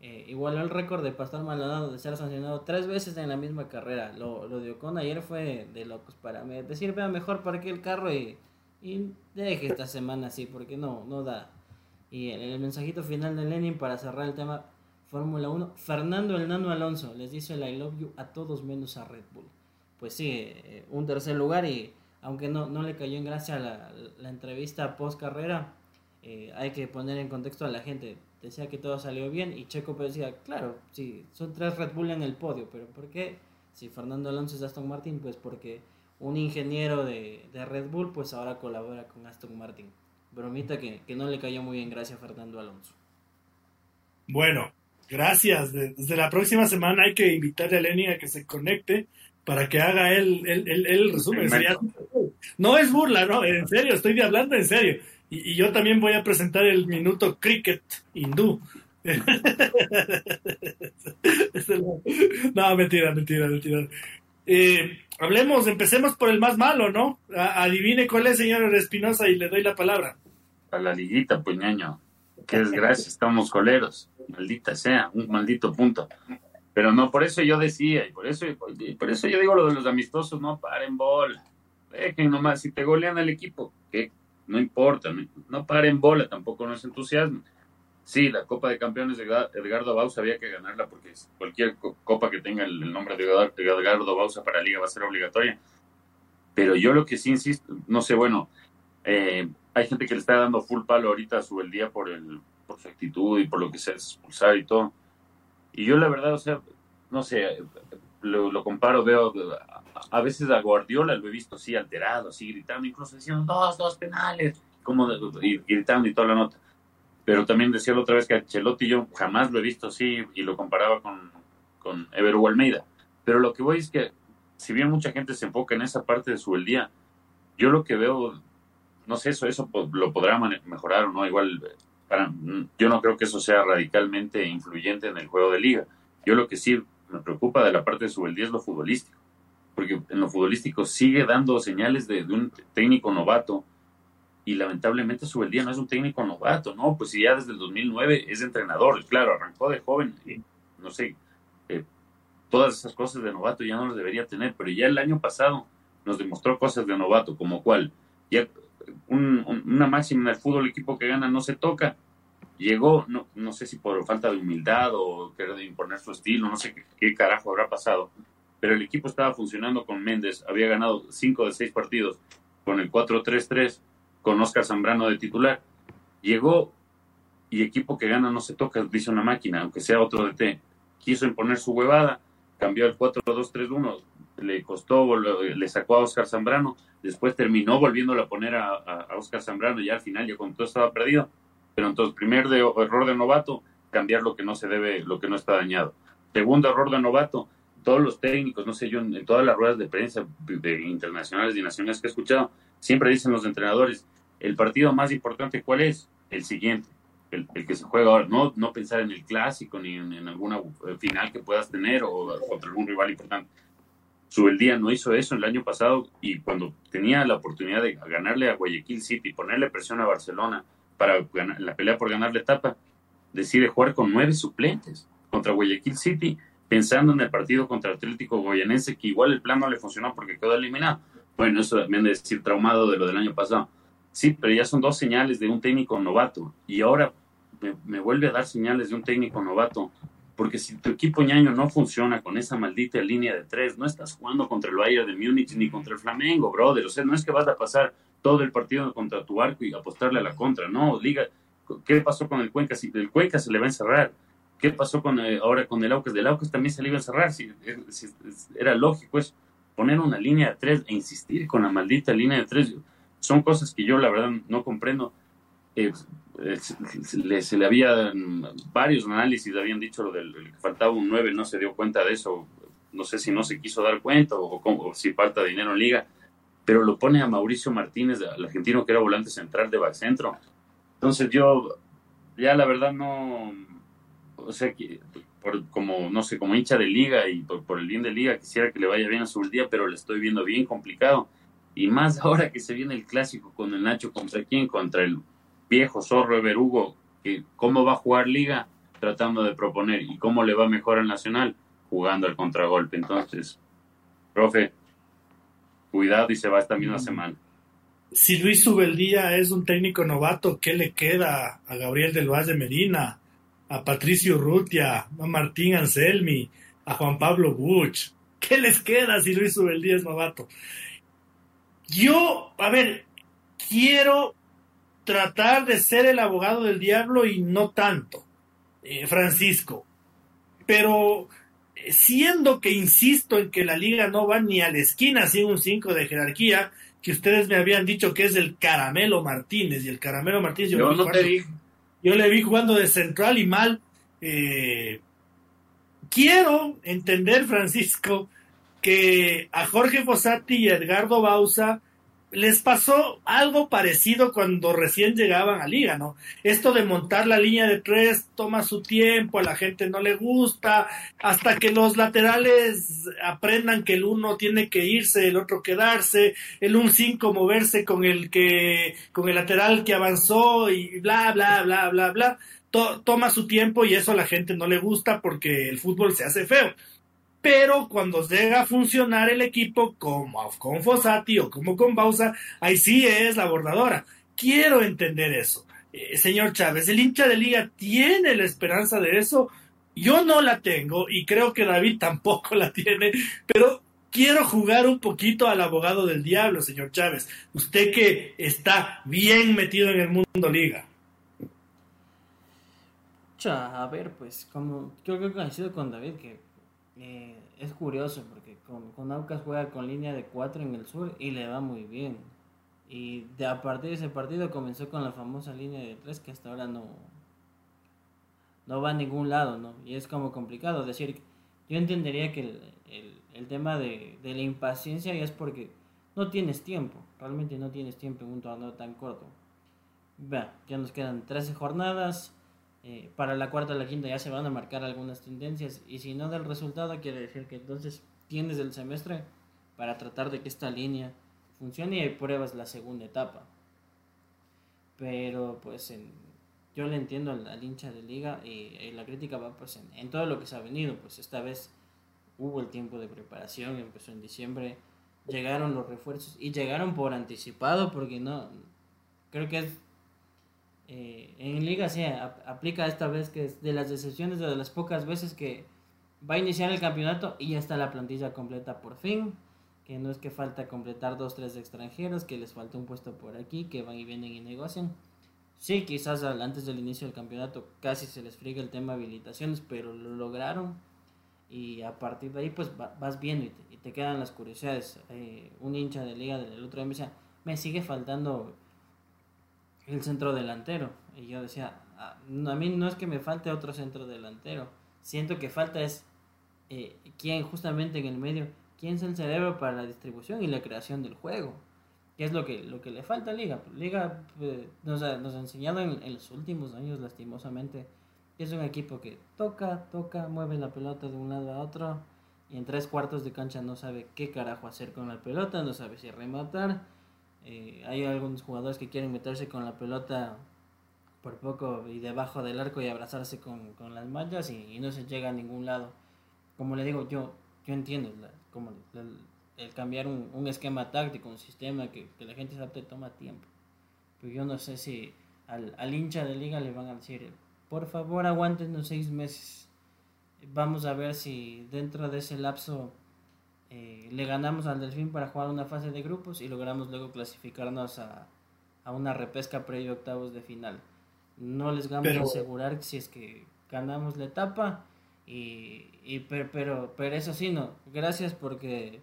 C: Eh, igualó el récord de Pastor Maldonado de ser sancionado tres veces en la misma carrera. Lo, lo de Ocon ayer fue de locos para decir, vea mejor para que el carro y, y deje esta semana así, porque no, no da. Y el, el mensajito final de Lenin para cerrar el tema, Fórmula 1. Fernando el Nano Alonso les dice el I love you a todos menos a Red Bull. Pues sí, eh, un tercer lugar y aunque no, no le cayó en gracia la, la entrevista post carrera, eh, hay que poner en contexto a la gente. Decía que todo salió bien y Checo decía, claro, sí, son tres Red Bull en el podio, pero ¿por qué? Si Fernando Alonso es Aston Martin, pues porque un ingeniero de, de Red Bull, pues ahora colabora con Aston Martin. Bromita que, que no le cayó muy bien gracias a Fernando Alonso.
A: Bueno, Gracias. Desde la próxima semana hay que invitarle a Lenny a que se conecte para que haga él el, resumen. no es burla, no, en serio, estoy hablando en serio. Y, yo también voy a presentar el minuto cricket hindú. no, mentira, mentira, mentira. Eh, hablemos, empecemos por el más malo, ¿no? adivine cuál es, señor Espinosa, y le doy la palabra.
B: A la liguita, pues ñaño. Qué desgracia, estamos coleros maldita sea, un maldito punto. Pero no, por eso yo decía, y por eso, por eso yo digo lo de los amistosos, no paren bola. Dejen nomás, si te golean al equipo, que no importa, no, paren bola, tampoco nos entusiasmen. Sí, la Copa de Campeones de Edgardo Bausa había que ganarla porque cualquier copa que tenga el nombre de Edgardo Bausa para Liga va a ser obligatoria. Pero yo lo que sí insisto, no sé, bueno, eh, hay gente que le está dando full palo ahorita a su el día por, el, por su actitud y por lo que se es expulsar y todo. Y yo la verdad, o sea, no sé, lo, comparo, veo, a, veces a Guardiola lo he visto así alterado, así gritando, incluso diciendo dos, dos penales, como y, gritando y toda la nota. Pero también decía la otra vez que a Chelotti yo jamás lo he visto así y lo comparaba con, con Ever Almeida. Pero lo que voy es que, si bien mucha gente se enfoca en esa parte de su el día, yo lo que veo no sé, eso, eso lo podrá mejorar o no. Igual, para, yo no creo que eso sea radicalmente influyente en el juego de liga. Yo lo que sí me preocupa de la parte de su es lo futbolístico. Porque en lo futbolístico sigue dando señales de, un técnico novato y lamentablemente día no es un técnico novato, ¿no? Pues si ya desde el 2009 es entrenador, claro, arrancó de joven, no sé, eh, todas esas cosas de novato ya no las debería tener, pero ya el año pasado nos demostró cosas de novato, como cual, ya una máxima en el fútbol, el equipo que gana no se toca. Llegó, no, no sé si por falta de humildad o querer imponer su estilo, no sé qué, carajo habrá pasado, pero el equipo estaba funcionando con Méndez, había ganado 5 de 6 partidos con el 4-3-3, con Oscar Zambrano de titular. Llegó y equipo que gana no se toca, dice una máquina, aunque sea otro DT. Quiso imponer su huevada, cambió el 4-2-3-1, le costó, le sacó a Oscar Zambrano, después terminó volviéndolo a poner a, Oscar Zambrano y al final ya cuando todo estaba perdido. Pero entonces, primer de, error de novato, cambiar lo que no se debe, lo que no está dañado. Segundo error de novato, todos los técnicos, no sé yo, en todas las ruedas de prensa de internacionales y nacionales que he escuchado, siempre dicen los entrenadores, el partido más importante, ¿cuál es? El siguiente, el, que se juega ahora. No, no pensar en el clásico ni en, alguna final que puedas tener o contra algún rival importante día no hizo eso el año pasado y cuando tenía la oportunidad de ganarle a Guayaquil City, ponerle presión a Barcelona para la pelea por ganar la etapa, decide jugar con nueve suplentes contra Guayaquil City, pensando en el partido contra Atlético Goyanense, que igual el plan no le funcionó porque quedó eliminado. Bueno, eso también de decir traumado de lo del año pasado. Sí, pero ya son dos señales de un técnico novato y ahora me vuelve a dar señales de un técnico novato porque si tu equipo ñaño no funciona con esa maldita línea de tres, no estás jugando contra el Bayern de Múnich ni contra el Flamengo, brother. O sea, no es que vas a pasar todo el partido contra tu arco y apostarle a la contra. No, liga, ¿qué pasó con el Cuenca? Si el Cuenca se le va a encerrar. ¿Qué pasó con eh, ahora con el Aucas? Del Aucas también se le iba a encerrar. Si, era lógico es poner una línea de tres e insistir con la maldita línea de tres. Son cosas que yo la verdad no comprendo. Eh, eh, se, le había varios análisis habían dicho lo del que faltaba un 9 no se dio cuenta de eso no sé si no se quiso dar cuenta o, si falta dinero en liga pero lo pone a Mauricio Martínez el argentino que era volante central de Centro entonces yo ya la verdad no o sea por, como no sé como hincha de liga y por, el bien de liga quisiera que le vaya bien a su día pero le estoy viendo bien complicado. Y más ahora que se viene el clásico con el Nacho contra quién contra el viejo zorro de que cómo va a jugar liga tratando de proponer. Y cómo le va mejor al Nacional jugando al contragolpe. Entonces, profe, cuidado y se va esta misma semana.
A: Si Luis Subeldía es un técnico novato, ¿qué le queda a Gabriel del Valle Medina, a Patricio Rutia, a Martín Anselmi, a Juan Pablo Buch? ¿Qué les queda si Luis Subeldía es novato? Yo, a ver, quiero tratar de ser el abogado del diablo y no tanto, eh, Francisco. Pero siendo que insisto en que la liga no va ni a la esquina sin un 5 de jerarquía, que ustedes me habían dicho que es el Caramelo Martínez, y el Caramelo Martínez yo, no te yo le vi jugando de central y mal. Eh, quiero entender, Francisco, que a Jorge Fossati y Edgardo Bausa les pasó algo parecido cuando recién llegaban a liga, ¿no? Esto de montar la línea de tres toma su tiempo, a la gente no le gusta, hasta que los laterales aprendan que el uno tiene que irse, el otro quedarse, el un cinco moverse con el que, con el lateral que avanzó y bla, bla, bla, bla, bla. toma su tiempo y eso a la gente no le gusta porque el fútbol se hace feo pero cuando llega a funcionar el equipo como con Fossati o como con Bausa, ahí sí es la bordadora. Quiero entender eso. Eh, señor Chávez, el hincha de liga tiene la esperanza de eso. Yo no la tengo y creo que David tampoco la tiene, pero quiero jugar un poquito al abogado del diablo, señor Chávez. Usted que está bien metido en el mundo liga.
C: A ver, pues, como creo que coincido con David, que eh, es curioso porque con, con Aucas juega con línea de 4 en el sur y le va muy bien. Y de, a partir de ese partido comenzó con la famosa línea de 3 que hasta ahora no, no va a ningún lado, ¿no? Y es como complicado decir, yo entendería que el, el, el tema de, de, la impaciencia ya es porque no tienes tiempo, realmente no tienes tiempo en un torneo tan corto. Ya nos quedan 13 jornadas, eh, para la cuarta o la quinta ya se van a marcar algunas tendencias y si no del resultado quiere decir que entonces tienes el semestre para tratar de que esta línea funcione y pruebas la segunda etapa. Pero pues en, yo le entiendo al, hincha de liga y, la crítica va pues en, todo lo que se ha venido, pues esta vez hubo el tiempo de preparación, empezó en diciembre, llegaron los refuerzos y llegaron por anticipado porque no, creo que es, eh, en liga sí aplica esta vez que es de las decepciones de las pocas veces que va a iniciar el campeonato y ya está la plantilla completa por fin, que no es que falta completar dos, tres extranjeros, que les falta un puesto por aquí, que van y vienen y negocian Sí, quizás antes del inicio del campeonato casi se les friega el tema de habilitaciones, pero lo lograron. Y a partir de ahí, pues vas viendo y te, quedan las curiosidades. Eh, un hincha de liga del otro día me decía, me sigue faltando el centro delantero. Y yo decía, ah, a mí no es que me falte otro centro delantero. Siento que falta es eh, quién justamente en el medio, quién es el cerebro para la distribución y la creación del juego ¿Qué es lo que, lo que le falta a Liga? Liga pues, nos, ha, nos, ha, enseñado en, los últimos años, lastimosamente, que es un equipo que toca, toca, mueve la pelota de un lado a otro y en tres cuartos de cancha no sabe qué carajo hacer con la pelota, no sabe si rematar. Eh, hay algunos jugadores que quieren meterse con la pelota por poco y debajo del arco y abrazarse con, con las mallas y, no se llega a ningún lado. Como le digo, yo, yo entiendo como el cambiar un, un, esquema táctico, un sistema que, que la gente sabe toma tiempo. Pero yo no sé si al, al, hincha de liga le van a decir, por favor aguántenos seis meses. Vamos a ver si dentro de ese lapso eh, le ganamos al Delfín para jugar una fase de grupos y logramos luego clasificarnos a, a una repesca previo octavos de final. No les vamos a asegurar si es que ganamos la etapa y, y pero, pero, pero eso sí, no. Gracias porque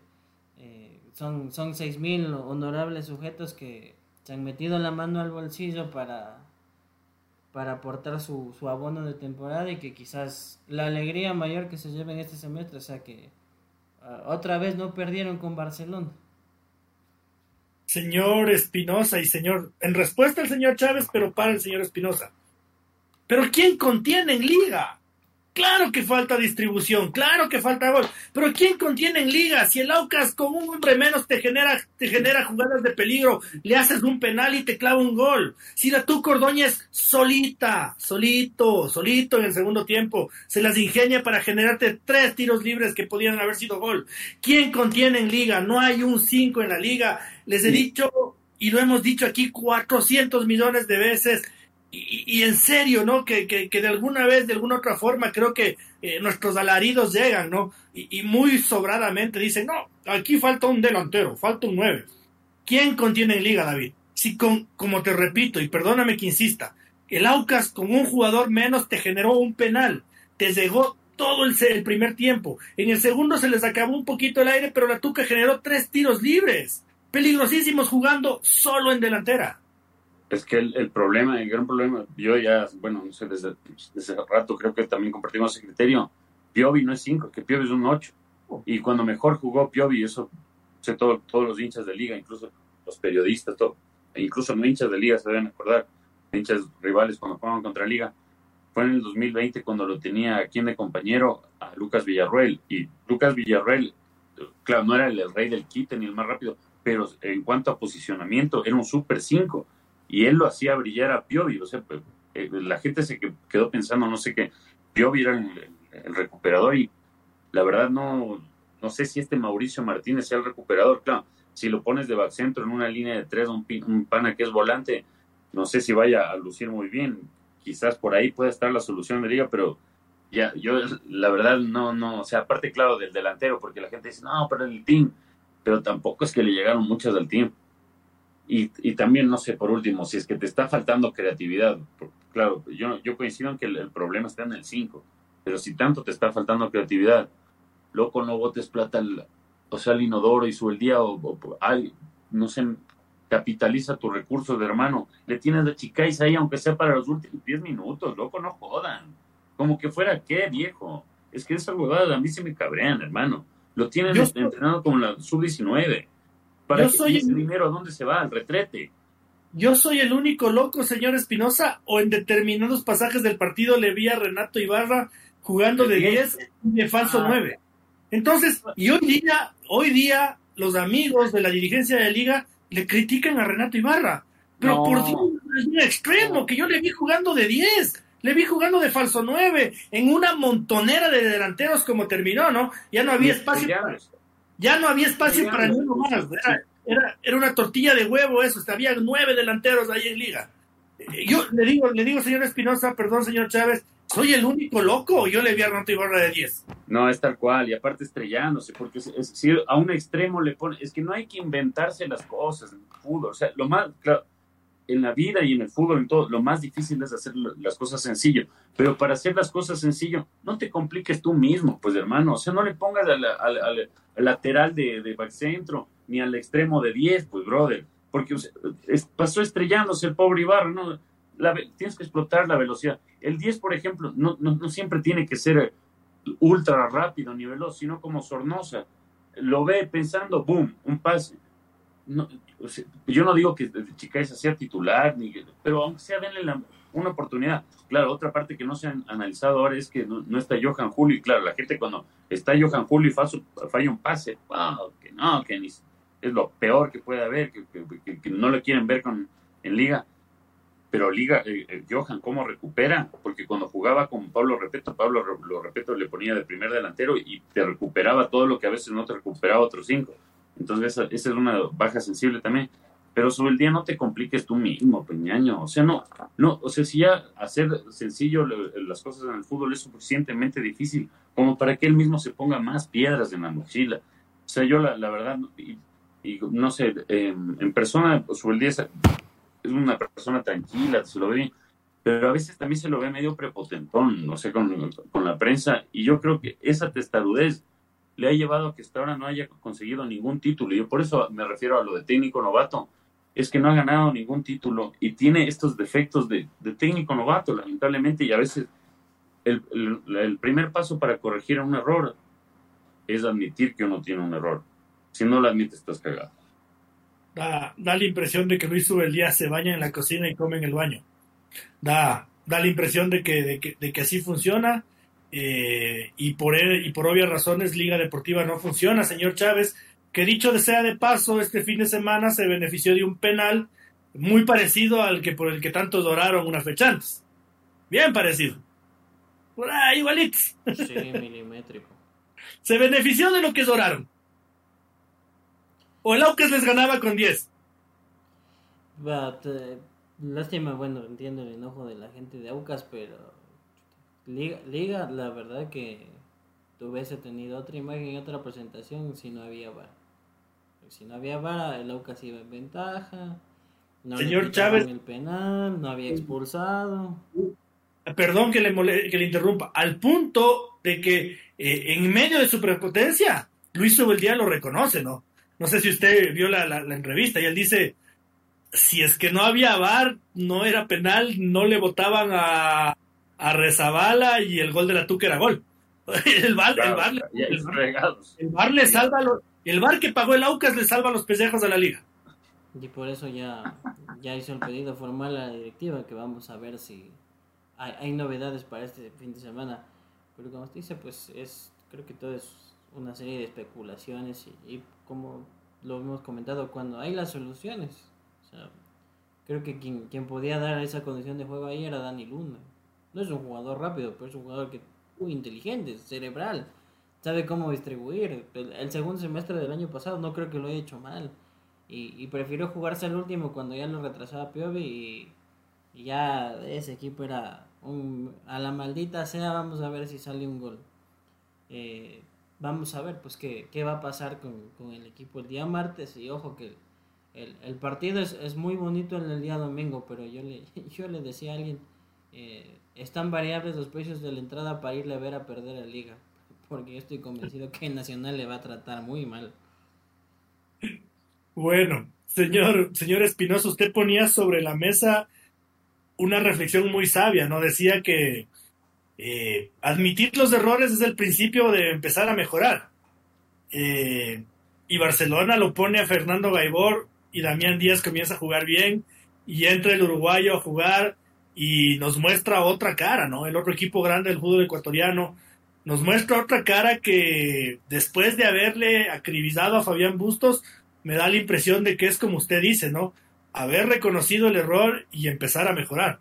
C: eh, son, son 6.000 honorables sujetos que se han metido la mano al bolsillo para, para aportar su, su abono de temporada y que quizás la alegría mayor que se lleven este semestre, o sea que otra vez no perdieron con Barcelona.
A: Señor Espinosa y señor, en respuesta al señor Chávez, pero para el señor Espinosa. Pero ¿quién contiene en liga? Claro que falta distribución, claro que falta gol, pero ¿quién contiene en liga? Si el Aucas con un hombre menos te genera, te genera jugadas de peligro, le haces un penal y te clava un gol. Si la tu Cordóñez solita, solito, solito en el segundo tiempo, se las ingenia para generarte tres tiros libres que podían haber sido gol. ¿Quién contiene en liga? No hay un 5 en la liga. Les he dicho, y lo hemos dicho aquí 400 millones de veces, y, en serio, ¿no? Que, que, que, de alguna vez, de alguna otra forma, creo que eh, nuestros alaridos llegan, ¿no? Y, muy sobradamente dicen, no, aquí falta un delantero, falta un nueve. ¿Quién contiene en liga, David? Si con, como te repito, y perdóname que insista, el Aucas con un jugador menos te generó un penal, te llegó todo el, el primer tiempo. En el segundo se les acabó un poquito el aire, pero la Tuca generó tres tiros libres, peligrosísimos jugando solo en delantera.
B: Es que el, problema, el gran problema, yo ya, bueno, no sé, desde, desde rato creo que también compartimos ese criterio. Piovi no es 5, que Piovi es un 8. Y cuando mejor jugó Piovi, eso sé todo, todos los hinchas de liga, incluso los periodistas, todo, e incluso no hinchas de liga se deben acordar, hinchas rivales cuando jugaban contra liga, fue en el 2020 cuando lo tenía aquí en de compañero a Lucas Villarruel. Y Lucas Villarruel, claro, no era el, rey del quite ni el más rápido, pero en cuanto a posicionamiento, era un super 5 y él lo hacía brillar a Piovi. O sea, pues, eh, la gente se quedó pensando, no sé qué, Piovi era el, recuperador y la verdad no, no sé si este Mauricio Martínez sea el recuperador. Claro, si lo pones de back centro en una línea de tres, un, un pana que es volante, no sé si vaya a lucir muy bien. Quizás por ahí pueda estar la solución de liga, pero ya, yo la verdad no, no, o sea, aparte claro del delantero, porque la gente dice, no, pero el team, pero tampoco es que le llegaron muchas del team. Y, y también, no sé, por último, si es que te está faltando creatividad, claro, yo, yo coincido en que el, problema está en el 5, pero si tanto te está faltando creatividad, loco, no botes plata, o sea, al inodoro y sube el día, o, o no sé, capitaliza tus recursos de hermano, le tienes de chicáis ahí, aunque sea para los últimos 10 minutos, loco, no jodan. Como que fuera qué, viejo. Es que esa huevada a mí se me cabrean, hermano. Lo tienen entrenado como la sub-19. ¿Para qué soy ese dinero a dónde se va? Al retrete.
A: Yo soy el único loco, señor Espinosa, o en determinados pasajes del partido le vi a Renato Ibarra jugando de 10 y de falso 9. Ah. Entonces, y hoy día, hoy día, los amigos de la dirigencia de la liga le critican a Renato Ibarra. Pero por Dios, es un extremo, que yo le vi jugando de 10, le vi jugando de falso 9, en una montonera de delanteros como terminó, ¿no? Ya no había espacio. Para, ya no había espacio para ninguno más. Era, era, una tortilla de huevo eso, había nueve delanteros ahí en liga. Eh, yo le digo, le digo, señor Espinosa, perdón, señor Chávez, soy el único loco, yo le vi a Renato Ibarra de 10.
B: No, es tal cual, y aparte estrellándose, porque si a un extremo le pone, es que no hay que inventarse las cosas fútbol, o sea, lo más, claro, en la vida y en el fútbol, en todo, lo más difícil es hacer las cosas sencillo, pero para hacer las cosas sencillo, no te compliques tú mismo, pues hermano, o sea, no le pongas al, lateral de, de back centro, ni al extremo de 10, pues brother, porque pasó estrellándose el pobre Ibarra, ¿no? tienes que explotar la velocidad. El 10, por ejemplo, no, no, siempre tiene que ser ultra rápido ni veloz, sino como Sornosa. Lo ve pensando, boom, un pase. Yo no digo que Chicaisa sea titular, ni, pero aunque sea, denle una oportunidad. Claro, otra parte que no se han analizado ahora es que no, está Johan Julio, y claro, la gente cuando está Johan Julio y falla, un pase, que no, que es lo peor que puede haber, que, que no lo quieren ver con, en liga pero Liga, eh, eh, Johan, ¿cómo recupera? Porque cuando jugaba con Pablo Repeto, Pablo lo Repeto le ponía de primer delantero y te recuperaba todo lo que a veces no te recuperaba otros cinco. Entonces, esa, es una baja sensible también. Pero sobre el día no te compliques tú mismo, peñaño. O sea, no, no, o sea, si ya hacer sencillo las cosas en el fútbol es suficientemente difícil como para que él mismo se ponga más piedras en la mochila. O sea, yo la, verdad, y, no sé, en persona, sobre el día es una persona tranquila, se lo ve bien, pero a veces también se lo ve medio prepotentón, no sé, con, con la prensa, y yo creo que esa testarudez le ha llevado a que hasta ahora no haya conseguido ningún título, yo por eso me refiero a lo de técnico novato, es que no ha ganado ningún título y tiene estos defectos de, técnico novato, lamentablemente, y a veces el, primer paso para corregir un error es admitir que uno tiene un error. Si no lo admites, estás cagado
A: da, da la impresión de que Luis día se baña en la cocina y come en el baño. Da, da la impresión de que, de que, de que así funciona eh, y, por, y por obvias razones Liga Deportiva no funciona, señor Chávez, que dicho sea de paso, este fin de semana se benefició de un penal muy parecido al que por el que tantos doraron una fecha antes. Bien parecido. Por ahí, igualitos.
C: Sí, milimétrico.
A: se benefició de lo que doraron. ¿O el Aucas les ganaba con 10?
C: Eh, lástima, bueno, entiendo el enojo de la gente de Aucas, pero Liga, Liga la verdad que tuviese tenido otra imagen y otra presentación si no había VAR. Si no había VAR, el Aucas iba en ventaja. No
A: Señor Chávez.
C: El penal, no había expulsado.
A: Perdón que le, que le interrumpa. Al punto de que eh, en medio de su prepotencia, Luis Ubeldía lo reconoce, ¿no? No sé si usted vio la, entrevista y él dice, si es que no había VAR, no era penal, no le votaban a, a Rezabala y el gol de la Tuca era gol. El VAR, el el, le salva los, el VAR que pagó el Aucas le salva los pellejos a la liga.
C: Y por eso ya, ya hizo el pedido formal a la directiva que vamos a ver si hay, hay novedades para este fin de semana. Pero como usted dice, pues es creo que todo es una serie de especulaciones y, como lo hemos comentado, cuando hay las soluciones. O sea, creo que quien, quien podía dar esa condición de juego ahí era Dani Luna. No es un jugador rápido, pero es un jugador que muy inteligente, cerebral, sabe cómo distribuir. El, segundo semestre del año pasado no creo que lo haya hecho mal. Y, y prefirió jugarse al último cuando ya lo retrasaba Piovi y, ya ese equipo era a la maldita sea, vamos a ver si sale un gol. Eh, vamos a ver, pues, qué, qué va a pasar con, el equipo el día martes. Y ojo que el, partido es, muy bonito en el día domingo, pero yo le, yo le decía a alguien, eh, están variables los precios de la entrada para irle a ver a perder la liga. Porque yo estoy convencido que Nacional le va a tratar muy mal.
A: Bueno, señor, señor Espinosa, usted ponía sobre la mesa una reflexión muy sabia, ¿no? Decía que eh, admitir los errores es el principio de empezar a mejorar. Eh, y Barcelona lo pone a Fernando Gaibor y Damián Díaz comienza a jugar bien y entra el uruguayo a jugar y nos muestra otra cara, ¿no? El otro equipo grande del fútbol ecuatoriano nos muestra otra cara que después de haberle acribillado a Fabián Bustos, me da la impresión de que es como usted dice, ¿no? haber reconocido el error y empezar a mejorar.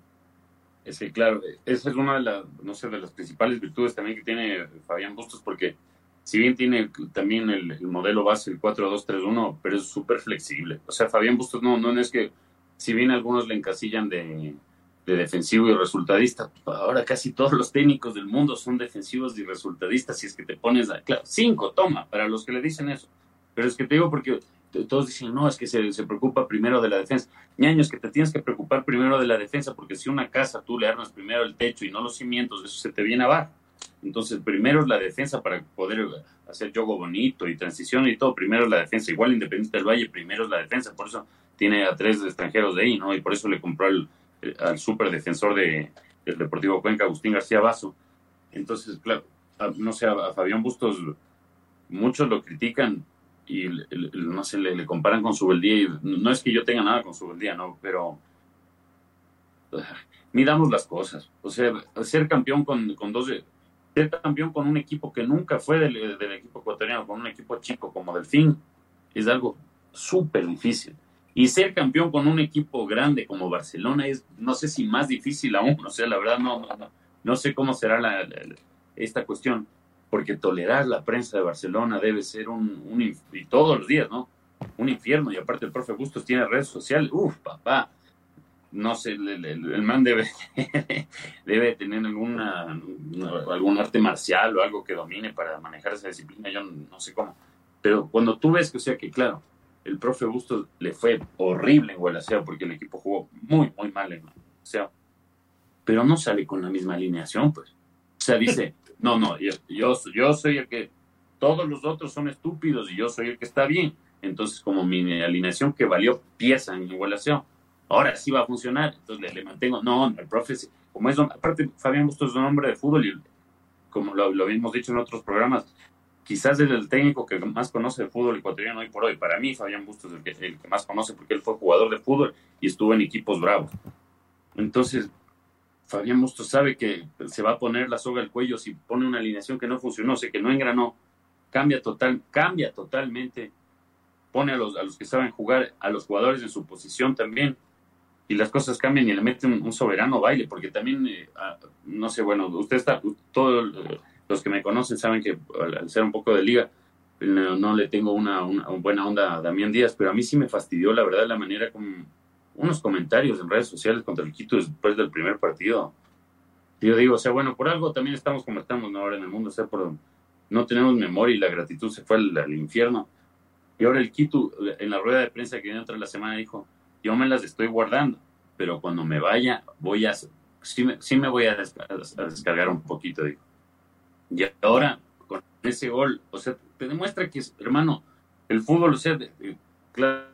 B: Sí, claro, esa es una de las, no sé, de las principales virtudes también que tiene Fabián Bustos, porque si bien tiene también el, modelo base, el 4-2-3-1, pero es súper flexible. O sea, Fabián Bustos no, no es que, si bien algunos le encasillan de, de defensivo y resultadista, ahora casi todos los técnicos del mundo son defensivos y resultadistas, si es que te pones a, claro, cinco, toma, para los que le dicen eso. Pero es que te digo porque todos dicen, no, es que se, se, preocupa primero de la defensa. Ñaño, es que te tienes que preocupar primero de la defensa, porque si una casa tú le armas primero el techo y no los cimientos, eso se te viene abajo. Entonces, primero es la defensa para poder hacer juego bonito y transición y todo. Primero es la defensa. Igual Independiente del Valle, primero es la defensa. Por eso tiene a tres extranjeros de ahí, ¿no? Y por eso le compró al, al super defensor de, del Deportivo Cuenca, Agustín García Vaso. Entonces, claro, no sé, a Fabián Bustos, muchos lo critican y no sé, le, comparan con Subeldía y no es que yo tenga nada con Subeldía, no, pero midamos las cosas. O sea, ser campeón con, con dos, ser campeón con un equipo que nunca fue del, equipo ecuatoriano, con un equipo chico como Delfín, es algo súper difícil. Y ser campeón con un equipo grande como Barcelona es, no sé si más difícil aún, o sea, la verdad no, no, no sé cómo será esta cuestión porque tolerar la prensa de Barcelona debe ser un, y todos los días, ¿no? Un infierno, y aparte el profe Bustos tiene redes sociales, uf, papá, no sé, el, el, man debe, debe tener alguna, algún arte marcial o algo que domine para manejar esa disciplina, yo no sé cómo, pero cuando tú ves que, o sea, que claro, el profe Bustos le fue horrible en Guadalajara porque el equipo jugó muy, muy mal en o sea, pero no sale con la misma alineación, pues. O sea, dice, no, no, yo, yo, soy el que, todos los otros son estúpidos y yo soy el que está bien. Entonces, como mi alineación que valió pieza en igualación, ahora sí va a funcionar. Entonces le, mantengo, no, el profe, como es, aparte Fabián Bustos es un hombre de fútbol y como lo, lo habíamos dicho en otros programas, quizás es el técnico que más conoce el fútbol ecuatoriano hoy por hoy. Para mí, Fabián Bustos es el que, el que más conoce porque él fue jugador de fútbol y estuvo en equipos bravos. Entonces, Fabián Bustos sabe que se va a poner la soga al cuello si pone una alineación que no funcionó, o sea, que no engranó, cambia total, cambia totalmente, pone a los, a los que saben jugar, a los jugadores en su posición también, y las cosas cambian y le mete un, soberano baile, porque también, eh, no sé, bueno, usted está, todos los que me conocen saben que al ser un poco de liga, no, le tengo una, una, buena onda a Damián Díaz, pero a mí sí me fastidió, la verdad, la manera como unos comentarios en redes sociales contra el Quito después del primer partido. Yo digo, o sea, bueno, por algo también estamos como estamos ahora en el mundo, o sea, por, no tenemos memoria y la gratitud se fue al, infierno. Y ahora el Quito, en la rueda de prensa que dio otra la semana, dijo, yo me las estoy guardando, pero cuando me vaya, voy a, sí me, sí me voy a, descargar un poquito, digo. Y ahora, con ese gol, o sea, te demuestra que, hermano, el fútbol, o sea, claro,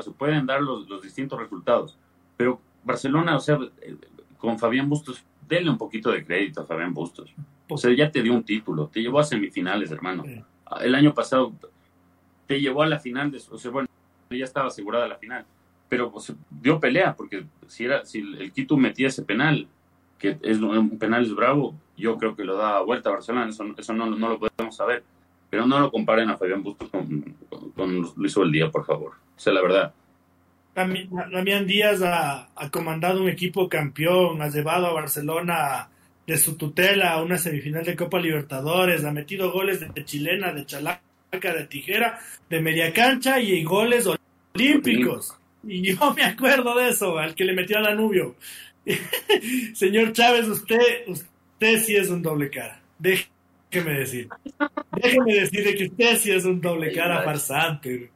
B: se pueden dar los, los distintos resultados. Pero Barcelona, o sea, eh, con Fabián Bustos, denle un poquito de crédito a Fabián Bustos. O sea, ya te dio un título, te llevó a semifinales, hermano. El año pasado te llevó a la final, de, o sea, bueno, ya estaba asegurada la final, pero dio pelea, porque si era si el Quito metía ese penal, que es un penal es bravo, yo creo que lo da vuelta a Barcelona, eso, eso no, no lo podemos saber. Pero no lo comparen a Fabián Bustos con, con, Luis Día, por favor. O sea, la verdad.
A: Damián Díaz ha, comandado un equipo campeón, ha llevado a Barcelona de su tutela a una semifinal de Copa Libertadores, ha metido goles de, chilena, de chalaca, de tijera, de media cancha y goles olímpicos. Y yo me acuerdo de eso, al que le metió a Danubio. Señor Chávez, usted, usted sí es un doble cara. Déjeme decir. Déjeme decirle que usted sí es un doble cara farsante.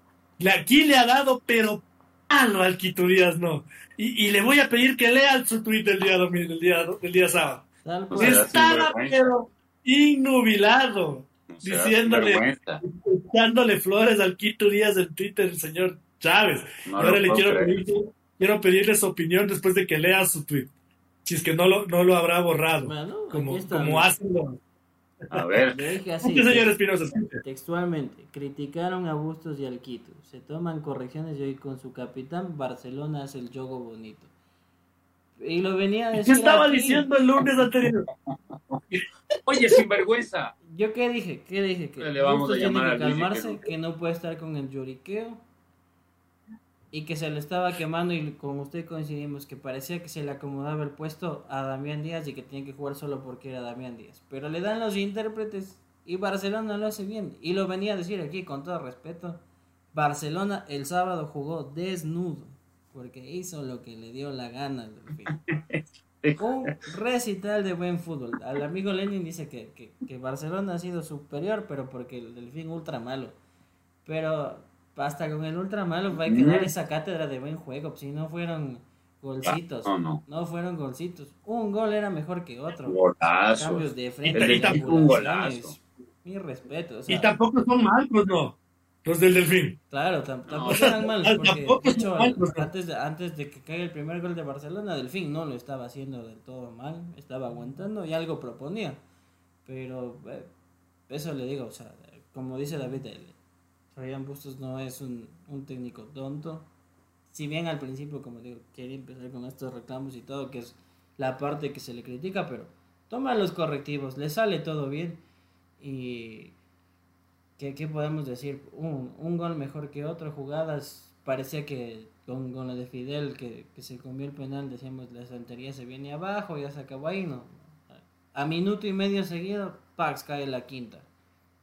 A: Aquí le ha dado, pero palo al Quito Díaz, no. Y, le voy a pedir que lea su tweet del día, del día, del día sábado. Estaba, pero innubilado, diciéndole, echándole flores al Quito Díaz en Twitter, el señor Chávez. Ahora le quiero pedir, quiero pedirle su opinión después de que lea su tweet. Si es que no lo, no lo habrá borrado. como, como hacen los
B: a ver.
C: Textualmente, criticaron a Bustos y al Quito. Se toman correcciones y hoy con su capitán Barcelona hace el juego bonito. Y lo venía a
A: decir. ¿Qué estaba diciendo el lunes anterior?
B: Oye, sinvergüenza.
C: ¿Yo qué dije? ¿Qué dije? Que le vamos a llamar tiene que calmarse, que no puede estar con el lloriqueo y que se le estaba quemando y con usted coincidimos que parecía que se le acomodaba el puesto a Damián Díaz y que tenía que jugar solo porque era Damián Díaz. Pero le dan los intérpretes y Barcelona lo hace bien. Y lo venía a decir aquí con todo respeto. Barcelona el sábado jugó desnudo porque hizo lo que le dio la gana. Un recital de buen fútbol. Al amigo Lenin dice que, que, que Barcelona ha sido superior, pero porque el Delfín ultra malo. Pero hasta con el ultra malo va a quedar esa cátedra de buen juego. Si no fueron golcitos. No, no. fueron golcitos. Un gol era mejor que otro. Cambios de frente.
A: Y, tampoco un golazo.
C: Mi respeto.
A: y tampoco son malos, no. Los del Delfín.
C: Claro, tampoco eran malos. Porque, de hecho, antes, de, antes de que caiga el primer gol de Barcelona, Delfín no lo estaba haciendo del todo mal. Estaba aguantando y algo proponía. Pero eh, eso le digo, o sea, como dice David, el, Fabián Bustos no es un, técnico tonto. Si bien al principio, como digo, quiere empezar con estos reclamos y todo, que es la parte que se le critica, pero toma los correctivos, le sale todo bien. Y. ¿Qué, podemos decir? Un, un, gol mejor que otro, jugadas. Parecía que con, con lo de Fidel, que, se comió el penal, decíamos la santería se viene abajo, ya se acabó ahí, no. A minuto y medio seguido, Pax cae la quinta.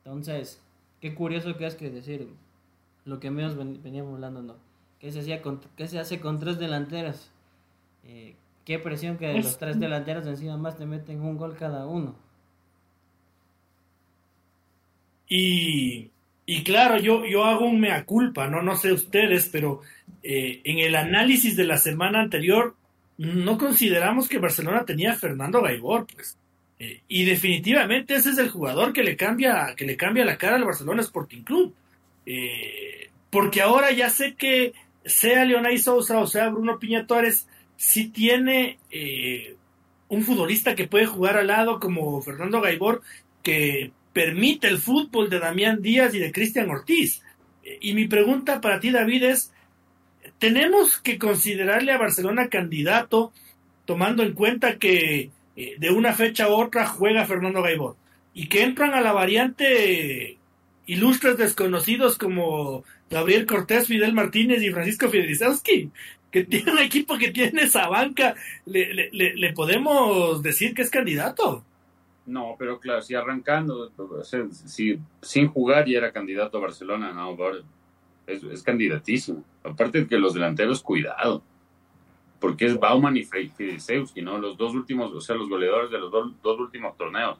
C: Entonces, Qué curioso que es que decir lo que menos veníamos hablando, ¿no? ¿Qué se, hacía con, qué se hace con tres delanteras? Eh, qué presión que de los tres delanteros encima más te meten un gol cada uno.
A: Y, y claro, yo, yo hago un mea culpa, ¿no? No sé ustedes, pero eh, en el análisis de la semana anterior no consideramos que Barcelona tenía a Fernando Gaibor, pues. Eh, y definitivamente ese es el jugador que le cambia, que le cambia la cara al Barcelona Sporting Club. Eh, porque ahora ya sé que sea Leonay Sousa o sea Bruno Piña Torres, tiene eh, un futbolista que puede jugar al lado como Fernando Gaibor, que permite el fútbol de Damián Díaz y de Cristian Ortiz. y mi pregunta para ti, David, es, ¿tenemos que considerarle a Barcelona candidato, tomando en cuenta que eh, de una fecha a otra juega Fernando Gaibor y que entran a la variante ilustres desconocidos como Gabriel Cortés, Fidel Martínez y Francisco Fidelizowski, que tiene un equipo que tiene esa banca, le, le, podemos decir que es candidato.
B: No, pero claro, si arrancando, si sin jugar ya era candidato a Barcelona, no, es, es candidatísimo. Aparte de que los delanteros, cuidado porque es Bauman y Fidesewski, ¿no? Los dos últimos, o sea, los goleadores de los dos, últimos torneos.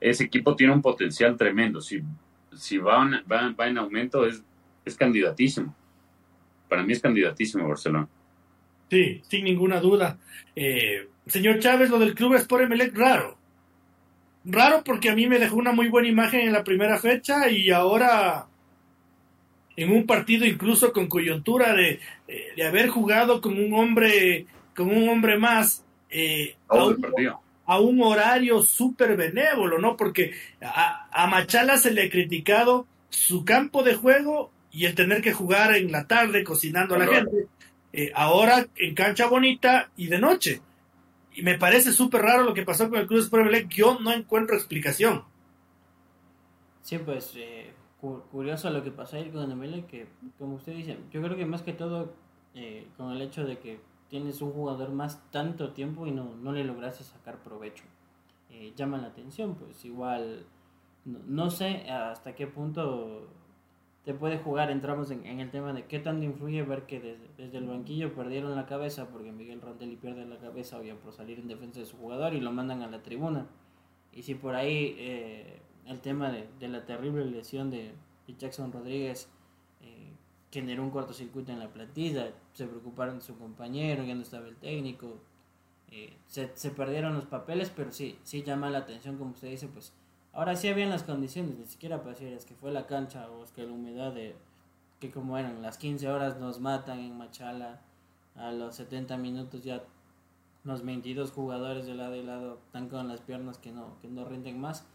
B: Ese equipo tiene un potencial tremendo. Si, si va, va, en aumento, es, es candidatísimo. Para mí es candidatísimo Barcelona.
A: Sí, sin ninguna duda. Eh, señor Chávez, lo del club es por Emelec raro. Raro porque a mí me dejó una muy buena imagen en la primera fecha y ahora en un partido incluso con coyuntura de, eh, de haber jugado con un hombre, con un hombre más eh, a, un, horario súper benévolo, ¿no? Porque a, a, Machala se le ha criticado su campo de juego y el tener que jugar en la tarde cocinando a la gente. Eh, ahora en cancha bonita y de noche. Y me parece súper raro lo que pasó con el Cruz Sport Yo no encuentro explicación.
C: Sí, pues curioso lo que pasó ahí con Emelec, que como usted dice, yo creo que más que todo eh, con el hecho de que tienes un jugador más tanto tiempo y no, no le lograste sacar provecho. Eh, llama la atención, pues igual, no, sé hasta qué punto te puede jugar, entramos en, el tema de qué tanto influye ver que desde, el banquillo perdieron la cabeza, porque Miguel Rondelli pierde la cabeza, obvio, por salir en defensa de su jugador y lo mandan a la tribuna. Y si por ahí eh, el tema de, la terrible lesión de, Jackson Rodríguez eh, generó un cortocircuito en la plantilla, se preocuparon de su compañero, ya no estaba el técnico, eh, se, se, perdieron los papeles, pero sí, sí llama la atención, como usted dice, pues ahora sí habían las condiciones, ni siquiera para decir es que fue la cancha o es que la humedad de que como eran las 15 horas nos matan en Machala, a los 70 minutos ya los 22 jugadores de lado y lado están con las piernas que no, que no rinden más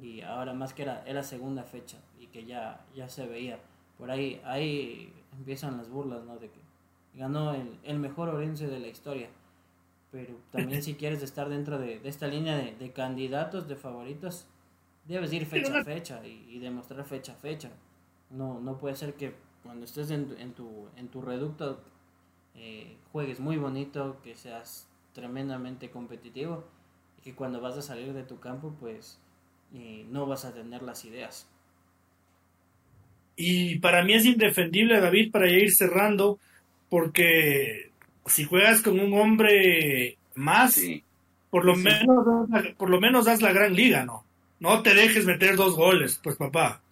C: y ahora más que era, era segunda fecha y que ya, ya se veía. Por ahí, ahí empiezan las burlas, ¿no? De que ganó el, el mejor Orense de la historia. Pero también si quieres estar dentro de, esta línea de, candidatos, de favoritos, debes ir fecha a fecha y, demostrar fecha a fecha. No, no puede ser que cuando estés en, en tu, en tu reducto eh, juegues muy bonito, que seas tremendamente competitivo y que cuando vas a salir de tu campo pues eh, no vas a tener las ideas.
A: Y para mí es indefendible, David, para ir cerrando, porque si juegas con un hombre más, por lo menos por lo menos das la gran liga, ¿no? No te dejes meter dos goles, pues papá.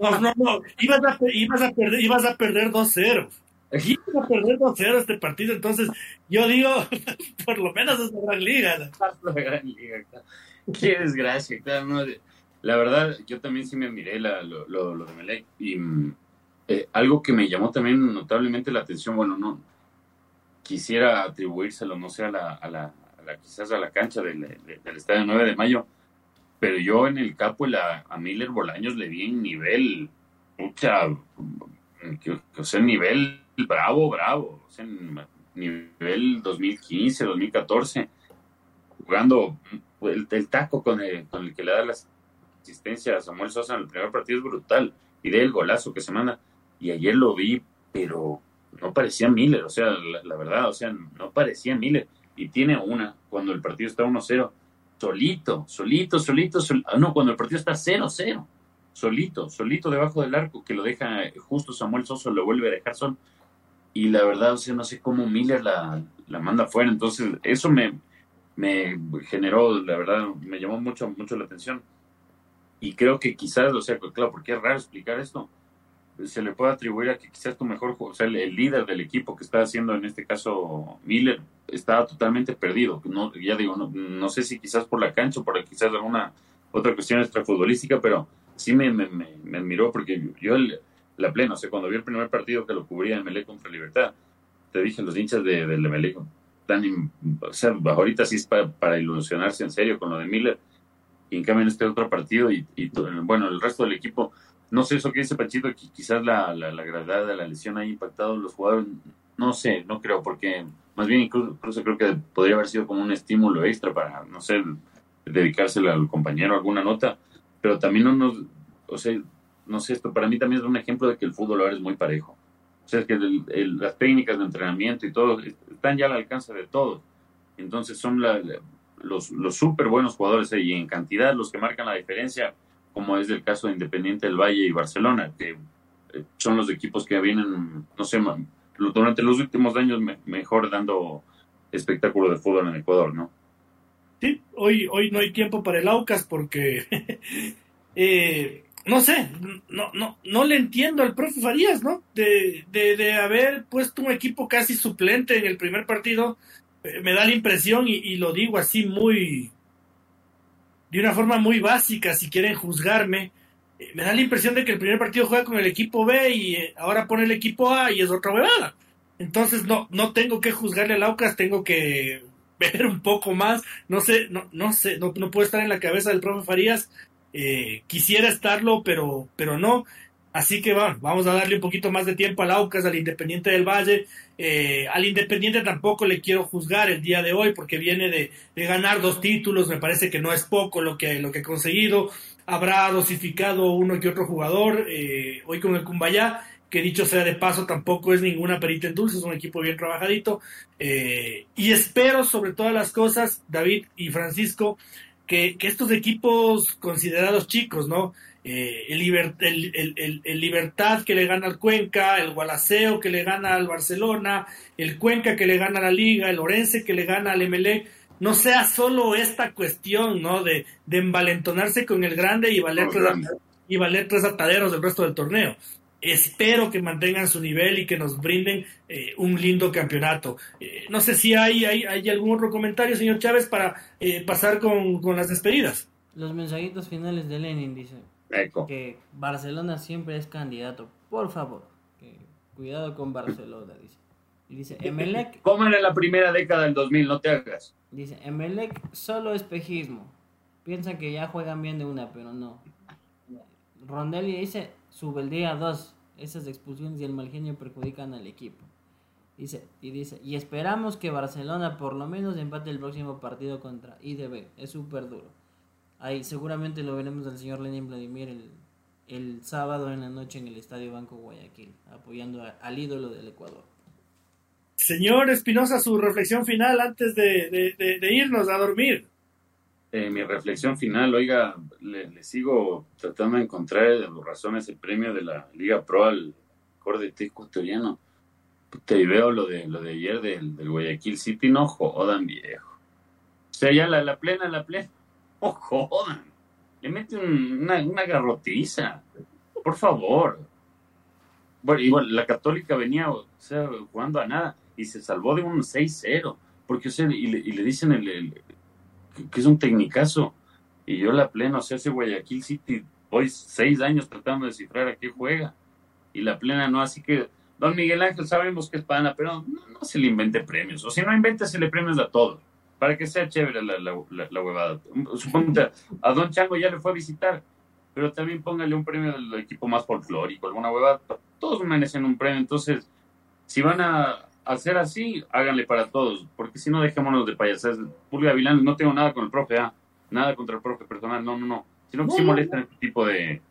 A: No, no, no. Ibas a, ibas a perder, ibas a perder 2-0. Ibas a perder 2-0 este partido, entonces yo digo, por lo menos es la gran liga.
B: La gran liga, Qué desgracia, claro. La verdad, yo también sí me admiré lo, lo, de Melec. Y mm, eh, algo que me llamó también notablemente la atención, bueno, no quisiera atribuírselo, no sé, a la, a la, quizás a la cancha del, estadio 9 de mayo, pero yo en el capo la, a Miller Bolaños le vi en nivel, mucha, que, o sea, nivel bravo, bravo, o sea, nivel 2015, 2014, jugando el, el taco con el, con el que le da las asistencia a Samuel Sosa en el primer partido es brutal. Y de el golazo que se manda. Y ayer lo vi, pero no parecía Miller, o sea, la, verdad, o sea, no parecía Miller. Y tiene una, cuando el partido está 1-0, solito, solito, solito, ah, no, cuando el partido está 0-0, solito, solito debajo del arco, que lo deja justo Samuel Sosa, lo vuelve a dejar sol. Y la verdad, o sea, no sé cómo Miller la, la manda fuera. Entonces, eso me, me generó, la verdad, me llamó mucho, mucho la atención y creo que quizás, o sea, claro, porque es raro explicar esto, se le puede atribuir a que quizás tu mejor, o sea, el, líder del equipo que está haciendo en este caso Miller estaba totalmente perdido. No, ya digo, no, no sé si quizás por la cancha o por quizás alguna otra cuestión extrafutbolística, pero sí me, me, me, admiró porque yo la plena, o sea, cuando vi el primer partido que lo cubría en Melé contra Libertad, te dije, los hinchas de, de Melé, o sea, ahorita sí es para ilusionarse en serio con lo de Miller y en cambio en este otro partido y, bueno, el resto del equipo, no sé eso que dice Pachito, que quizás la, la, gravedad de la lesión ha impactado a los jugadores, no sé, no creo, porque más bien incluso, creo que podría haber sido como un estímulo extra para, no sé, dedicárselo al compañero alguna nota, pero también no nos, o sea, no sé, esto para mí también es un ejemplo de que el fútbol ahora es muy parejo. O sea, que las técnicas de entrenamiento y todo están ya al alcance de todos. Entonces son la, los, los súper buenos jugadores y en cantidad los que marcan la diferencia, como es el caso de Independiente del Valle y Barcelona, que eh, son los equipos que vienen, no sé, durante los últimos años mejor dando espectáculo de fútbol en Ecuador, ¿no?
A: Sí, hoy, hoy no hay tiempo para el Aucas porque, eh, no sé, no, no, no le entiendo al profe Farías, ¿no? De, de, de haber puesto un equipo casi suplente en el primer partido me da la impresión, y, lo digo así muy, de una forma muy básica, si quieren juzgarme, eh, me da la impresión de que el primer partido juega con el equipo B y eh, ahora pone el equipo A y es otra huevada. Entonces no, no tengo que juzgarle al Aucas, tengo que ver un poco más. No sé, no, no sé, no, puedo estar en la cabeza del profe Farías. Eh, quisiera estarlo, pero, pero no. Así que bueno, vamos a darle un poquito más de tiempo al Aucas, al Independiente del Valle. Eh, al Independiente tampoco le quiero juzgar el día de hoy porque viene de, ganar dos títulos, me parece que no es poco lo que, lo que ha conseguido. Habrá dosificado uno que otro jugador. Eh, hoy con el Cumbayá, que dicho sea de paso, tampoco es ninguna perita en dulce, es un equipo bien trabajadito. Eh, y espero sobre todas las cosas, David y Francisco, que, estos equipos considerados chicos, ¿no? Eh, el, el, Libertad que le gana al Cuenca, el Gualaceo que le gana al Barcelona, el Cuenca que le gana a la Liga, el Orense que le gana al MLE, no sea solo esta cuestión, ¿no? De, de envalentonarse con el grande y valer, tres, y valer tres ataderos del resto del torneo. Espero que mantengan su nivel y que nos brinden eh, un lindo campeonato. Eh, no sé si hay, hay, hay, algún otro comentario, señor Chávez, para eh, pasar con, con, las despedidas.
C: Los mensajitos finales de Lenin dice que Barcelona siempre es candidato. Por favor, cuidado con Barcelona, dice. Y dice, Emelec...
B: Como en la primera década del 2000, no te hagas.
C: Dice, Emelec solo espejismo. Piensan que ya juegan bien de una, pero no. Rondelli dice, día 2. Esas expulsiones y el mal genio perjudican al equipo. Dice, y dice, y esperamos que Barcelona por lo menos empate el próximo partido contra IDB. Es súper duro. Ahí seguramente lo veremos al señor Lenin Vladimir el, el, sábado en la noche en el Estadio Banco Guayaquil, apoyando al ídolo del Ecuador.
A: Señor Espinosa, su reflexión final antes de, de irnos a dormir.
B: Eh, mi reflexión final, oiga, le, sigo tratando de encontrar razones el premio de la Liga Pro al Cordete ecuatoriano. Te veo lo de lo de ayer del, Guayaquil City, no jodan, viejo. O sea, ya la, la plena, la plena. No jodan. Le mete una, una garrotiza. Por favor. Bueno, igual, la Católica venía, o sea, jugando a nada y se salvó de un 6-0. Porque, o sea, y le, y le dicen el que, es un tecnicazo. Y yo la plena, o sea, ese Guayaquil City, hoy seis años tratando de descifrar a qué juega. Y la plena no, así que, don Miguel Ángel, sabemos que es pana, pero no, se le invente premios. O si no inventa, se le premios a todos. Para que sea chévere la, la, la, huevada. Supongo a don Chango ya le fue a visitar, pero también póngale un premio del equipo más folclórico, alguna huevada. Todos merecen un premio. Entonces, si van a, hacer así, háganle para todos, porque si no, dejémonos de payasadas. Pulga Vilán, no tengo nada con el profe, ah, nada contra el profe personal, no, no, no, sino que sí molestan este tipo de,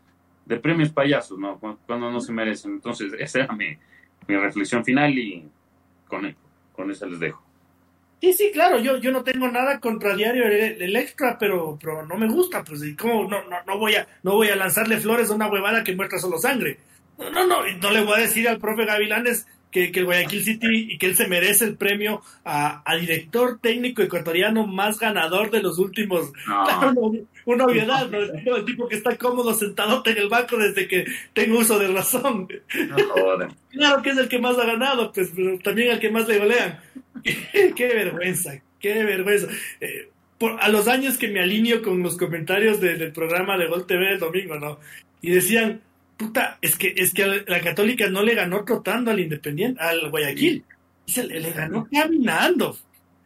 B: de premios payasos, ¿no? Cuando, no se merecen. Entonces, esa era mi, mi reflexión final y con, con esa les dejo.
A: Sí, sí, claro, yo, yo no tengo nada contra Diario el, Extra, pero, pero no me gusta, pues, y cómo no, no, no, voy a, no voy a lanzarle flores a una huevada que muestra solo sangre. No, no, no, no le voy a decir al profe Gavilanes que, que, el Guayaquil City y que él se merece el premio a, director técnico ecuatoriano más ganador de los últimos. una, obviedad, El tipo que está cómodo sentado en el banco desde que tengo uso de razón. claro que es el que más ha ganado, pues, pero también el que más le golean. qué vergüenza, qué vergüenza. Eh, por, a los años que me alineo con los comentarios del programa de Gol TV el domingo, ¿no? Y decían, puta, es que, es que la Católica no le ganó trotando al Independiente, al Guayaquil. Se le, ganó caminando.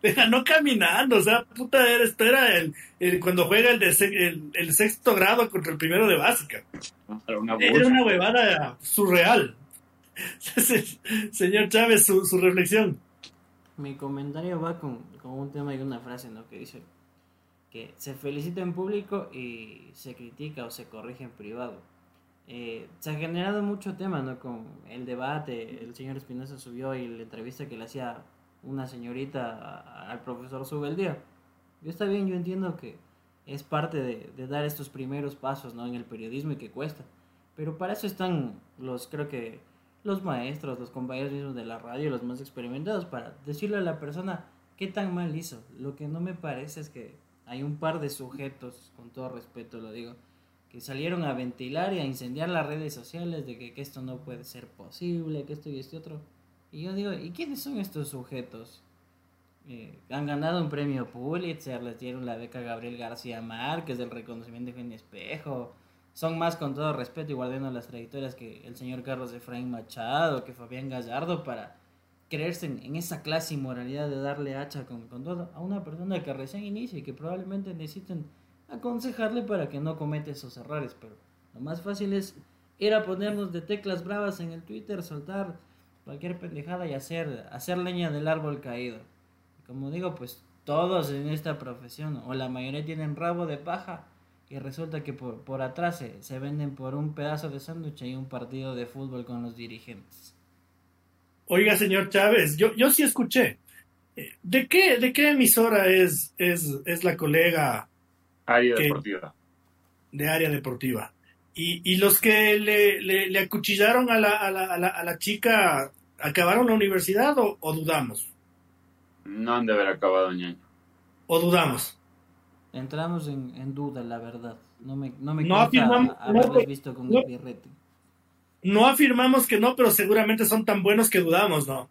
A: Le ganó caminando. O sea, puta, esto era el, cuando juega el, de, el, sexto grado contra el primero de básica. Era una, huevada surreal. Señor Chávez, su, su, reflexión.
C: Mi comentario va con, con un tema y una frase, ¿no? Que dice que se felicita en público y se critica o se corrige en privado eh, se ha generado mucho tema, ¿no? Con el debate, el señor Espinosa subió y la entrevista que le hacía una señorita al profesor Subeldía. Yo está bien, yo entiendo que es parte de, dar estos primeros pasos, ¿no? En el periodismo y que cuesta. Pero para eso están los, creo que, los maestros, los compañeros mismos de la radio, los más experimentados, para decirle a la persona qué tan mal hizo. Lo que no me parece es que hay un par de sujetos, con todo respeto lo digo, que salieron a ventilar y a incendiar las redes sociales de que, esto no puede ser posible, que esto y este otro. Y yo digo, ¿y quiénes son estos sujetos? Eh, han ganado un premio Pulitzer, les dieron la beca Gabriel García Márquez del reconocimiento de Espejo. Son más, con todo respeto y guardando las trayectorias, que el señor Carlos Efraín Machado, que Fabián Gallardo, para creerse en, esa clase y moralidad de darle hacha con, con todo a una persona que recién inicia y que probablemente necesiten aconsejarle para que no cometa esos errores, pero lo más fácil es ir a ponernos de teclas bravas en el Twitter, soltar cualquier pendejada y hacer, hacer leña del árbol caído. como digo, pues todos en esta profesión, o la mayoría tienen rabo de paja, y resulta que por, por atrás se, se venden por un pedazo de sándwich y un partido de fútbol con los dirigentes.
A: Oiga, señor Chávez, yo, yo sí escuché. Eh, ¿De qué, de qué emisora es, es, es la colega
B: Área deportiva.
A: De área deportiva. Y, y los que le, le, acuchillaron a la, a, la, a, la, chica, ¿acabaron la universidad o, dudamos?
B: No han de haber acabado, ñaño.
A: ¿O dudamos?
C: Entramos en, en duda, la verdad. No me, no me no afirmamos, haberles visto con el birrete
A: no afirmamos que no, pero seguramente son tan buenos que dudamos, ¿no?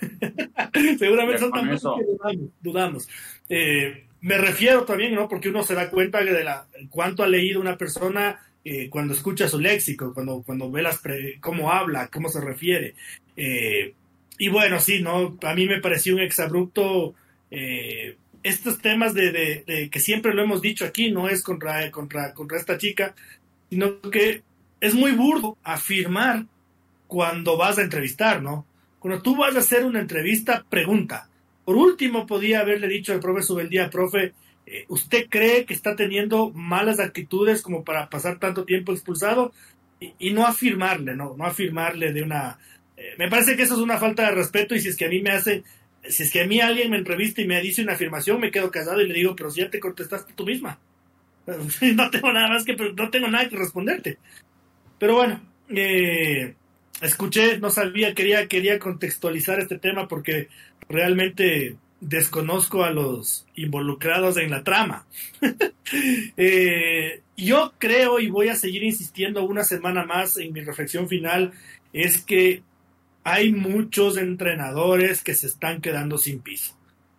A: seguramente son tan buenos que dudamos. Eh, me refiero también, ¿no? Porque uno se da cuenta de la, cuánto ha leído una persona eh, cuando escucha su léxico, cuando, cuando ve las cómo habla, cómo se refiere. Eh, y bueno, sí, ¿no? A mí me pareció un exabrupto. estos temas de, que siempre lo hemos dicho aquí, no es contra, contra, contra esta chica, sino que es muy burdo afirmar cuando vas a entrevistar, ¿no? Cuando tú vas a hacer una entrevista, pregunta. Por último, podía haberle dicho al profe Subeldía, profe, eh, ¿usted cree que está teniendo malas actitudes como para pasar tanto tiempo expulsado? Y, no afirmarle, ¿no? No afirmarle de una... Eh, me parece que eso es una falta de respeto y si es que a mí me hace... Si es que a mí alguien me entrevista y me dice una afirmación, me quedo casado y le digo, pero si ya te contestaste tú misma. No tengo nada más que, no tengo nada que responderte. Pero bueno, eh, escuché, no sabía, quería, quería contextualizar este tema porque realmente desconozco a los involucrados en la trama. Eh, yo creo y voy a seguir insistiendo una semana más en mi reflexión final, es que hay muchos entrenadores que se están quedando sin piso.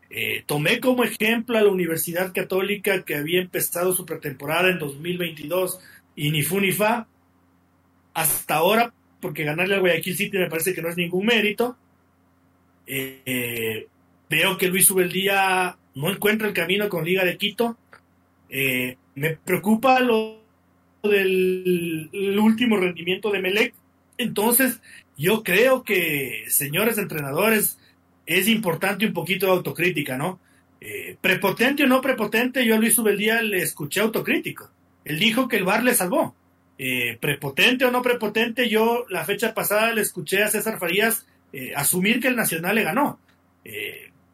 A: Eh, tomé como ejemplo a la Universidad Católica que había empezado su pretemporada en 2022 y ni fu ni fa, hasta ahora, porque ganarle al Guayaquil City me parece que no es ningún mérito. Eh, veo que Luis Ubeldía no encuentra el camino con Liga de Quito. Eh, me preocupa lo del último rendimiento de Melec. Entonces, yo creo que, señores entrenadores, es importante un poquito de autocrítica, ¿no? Eh, prepotente o no prepotente, yo a Luis Ubeldía le escuché autocrítico. Él dijo que el bar le salvó. Eh, prepotente o no prepotente, yo la fecha pasada le escuché a César Farías asumir que el Nacional le ganó.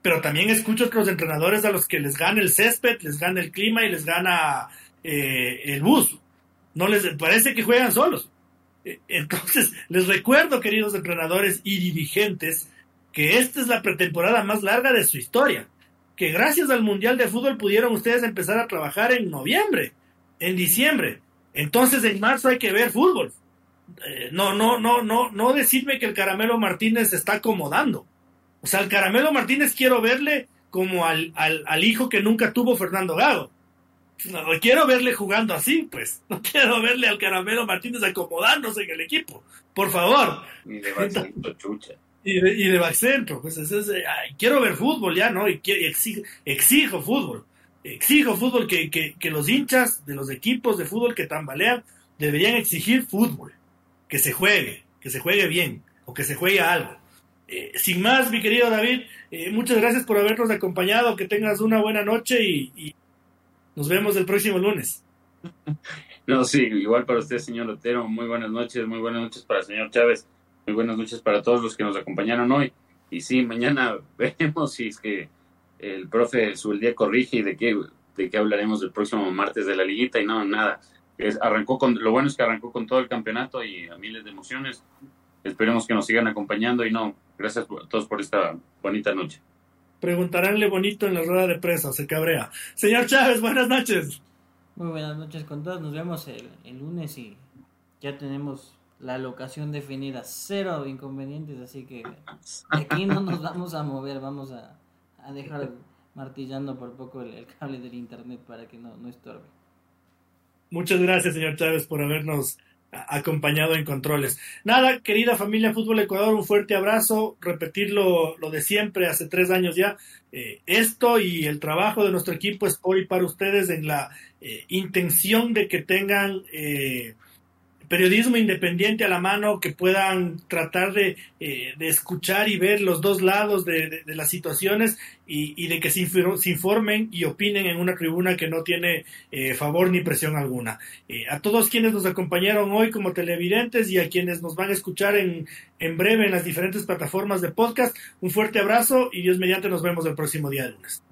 A: Pero también escucho a otros entrenadores a los que les gana el césped, les gana el clima y les gana el bus. No les parece que juegan solos. entonces, les recuerdo, queridos entrenadores y dirigentes, que esta es la pretemporada más larga de su historia. Que gracias al Mundial de Fútbol pudieron ustedes empezar a trabajar en noviembre, en diciembre entonces en marzo hay que ver fútbol. Eh, no, no, no, no, no decirme que el Caramelo Martínez se está acomodando. O sea, el Caramelo Martínez quiero verle como al, al, hijo que nunca tuvo Fernando Gago. No, quiero verle jugando así, pues. No quiero verle al Caramelo Martínez acomodándose en el equipo. Por favor.
B: Y de Baxentro, chucha.
A: Y de, y de Pues quiero ver fútbol ya, ¿no? Y, exijo, exijo fútbol exijo fútbol que, que, los hinchas de los equipos de fútbol que tambalean deberían exigir fútbol, que se juegue, que se juegue bien o que se juegue algo. Eh, sin más, mi querido David, eh, muchas gracias por habernos acompañado, que tengas una buena noche y, nos vemos el próximo lunes.
B: No, sí, igual para usted, señor Otero, muy buenas noches, muy buenas noches para el señor Chávez, muy buenas noches para todos los que nos acompañaron hoy. Y sí, mañana veremos si es que el profe día corrige y de qué, de qué hablaremos el próximo martes de la liguita y no, nada. Arrancó con, lo bueno es que arrancó con todo el campeonato y a miles de emociones. Esperemos que nos sigan acompañando y no, gracias a todos por esta bonita noche.
A: Preguntaránle bonito en la rueda de prensa, se cabrea. Señor Chávez, buenas noches.
C: Muy buenas noches con todos, nos vemos el, el lunes y ya tenemos la locación definida, cero inconvenientes, así que aquí no nos vamos a mover, vamos a, a dejar martillando por poco el, cable del internet para que no, no estorbe.
A: Muchas gracias, señor Chávez, por habernos acompañado en controles. Nada, querida familia Fútbol Ecuador, un fuerte abrazo, repetir lo, de siempre, hace tres años ya, eh, esto y el trabajo de nuestro equipo es por y para ustedes en la eh, intención de que tengan eh, periodismo independiente a la mano que puedan tratar de, eh, de escuchar y ver los dos lados de, de, las situaciones y, y, de que se, informen y opinen en una tribuna que no tiene eh, favor ni presión alguna. Eh, a todos quienes nos acompañaron hoy como televidentes y a quienes nos van a escuchar en, en breve en las diferentes plataformas de podcast, un fuerte abrazo y Dios mediante nos vemos el próximo día de lunes.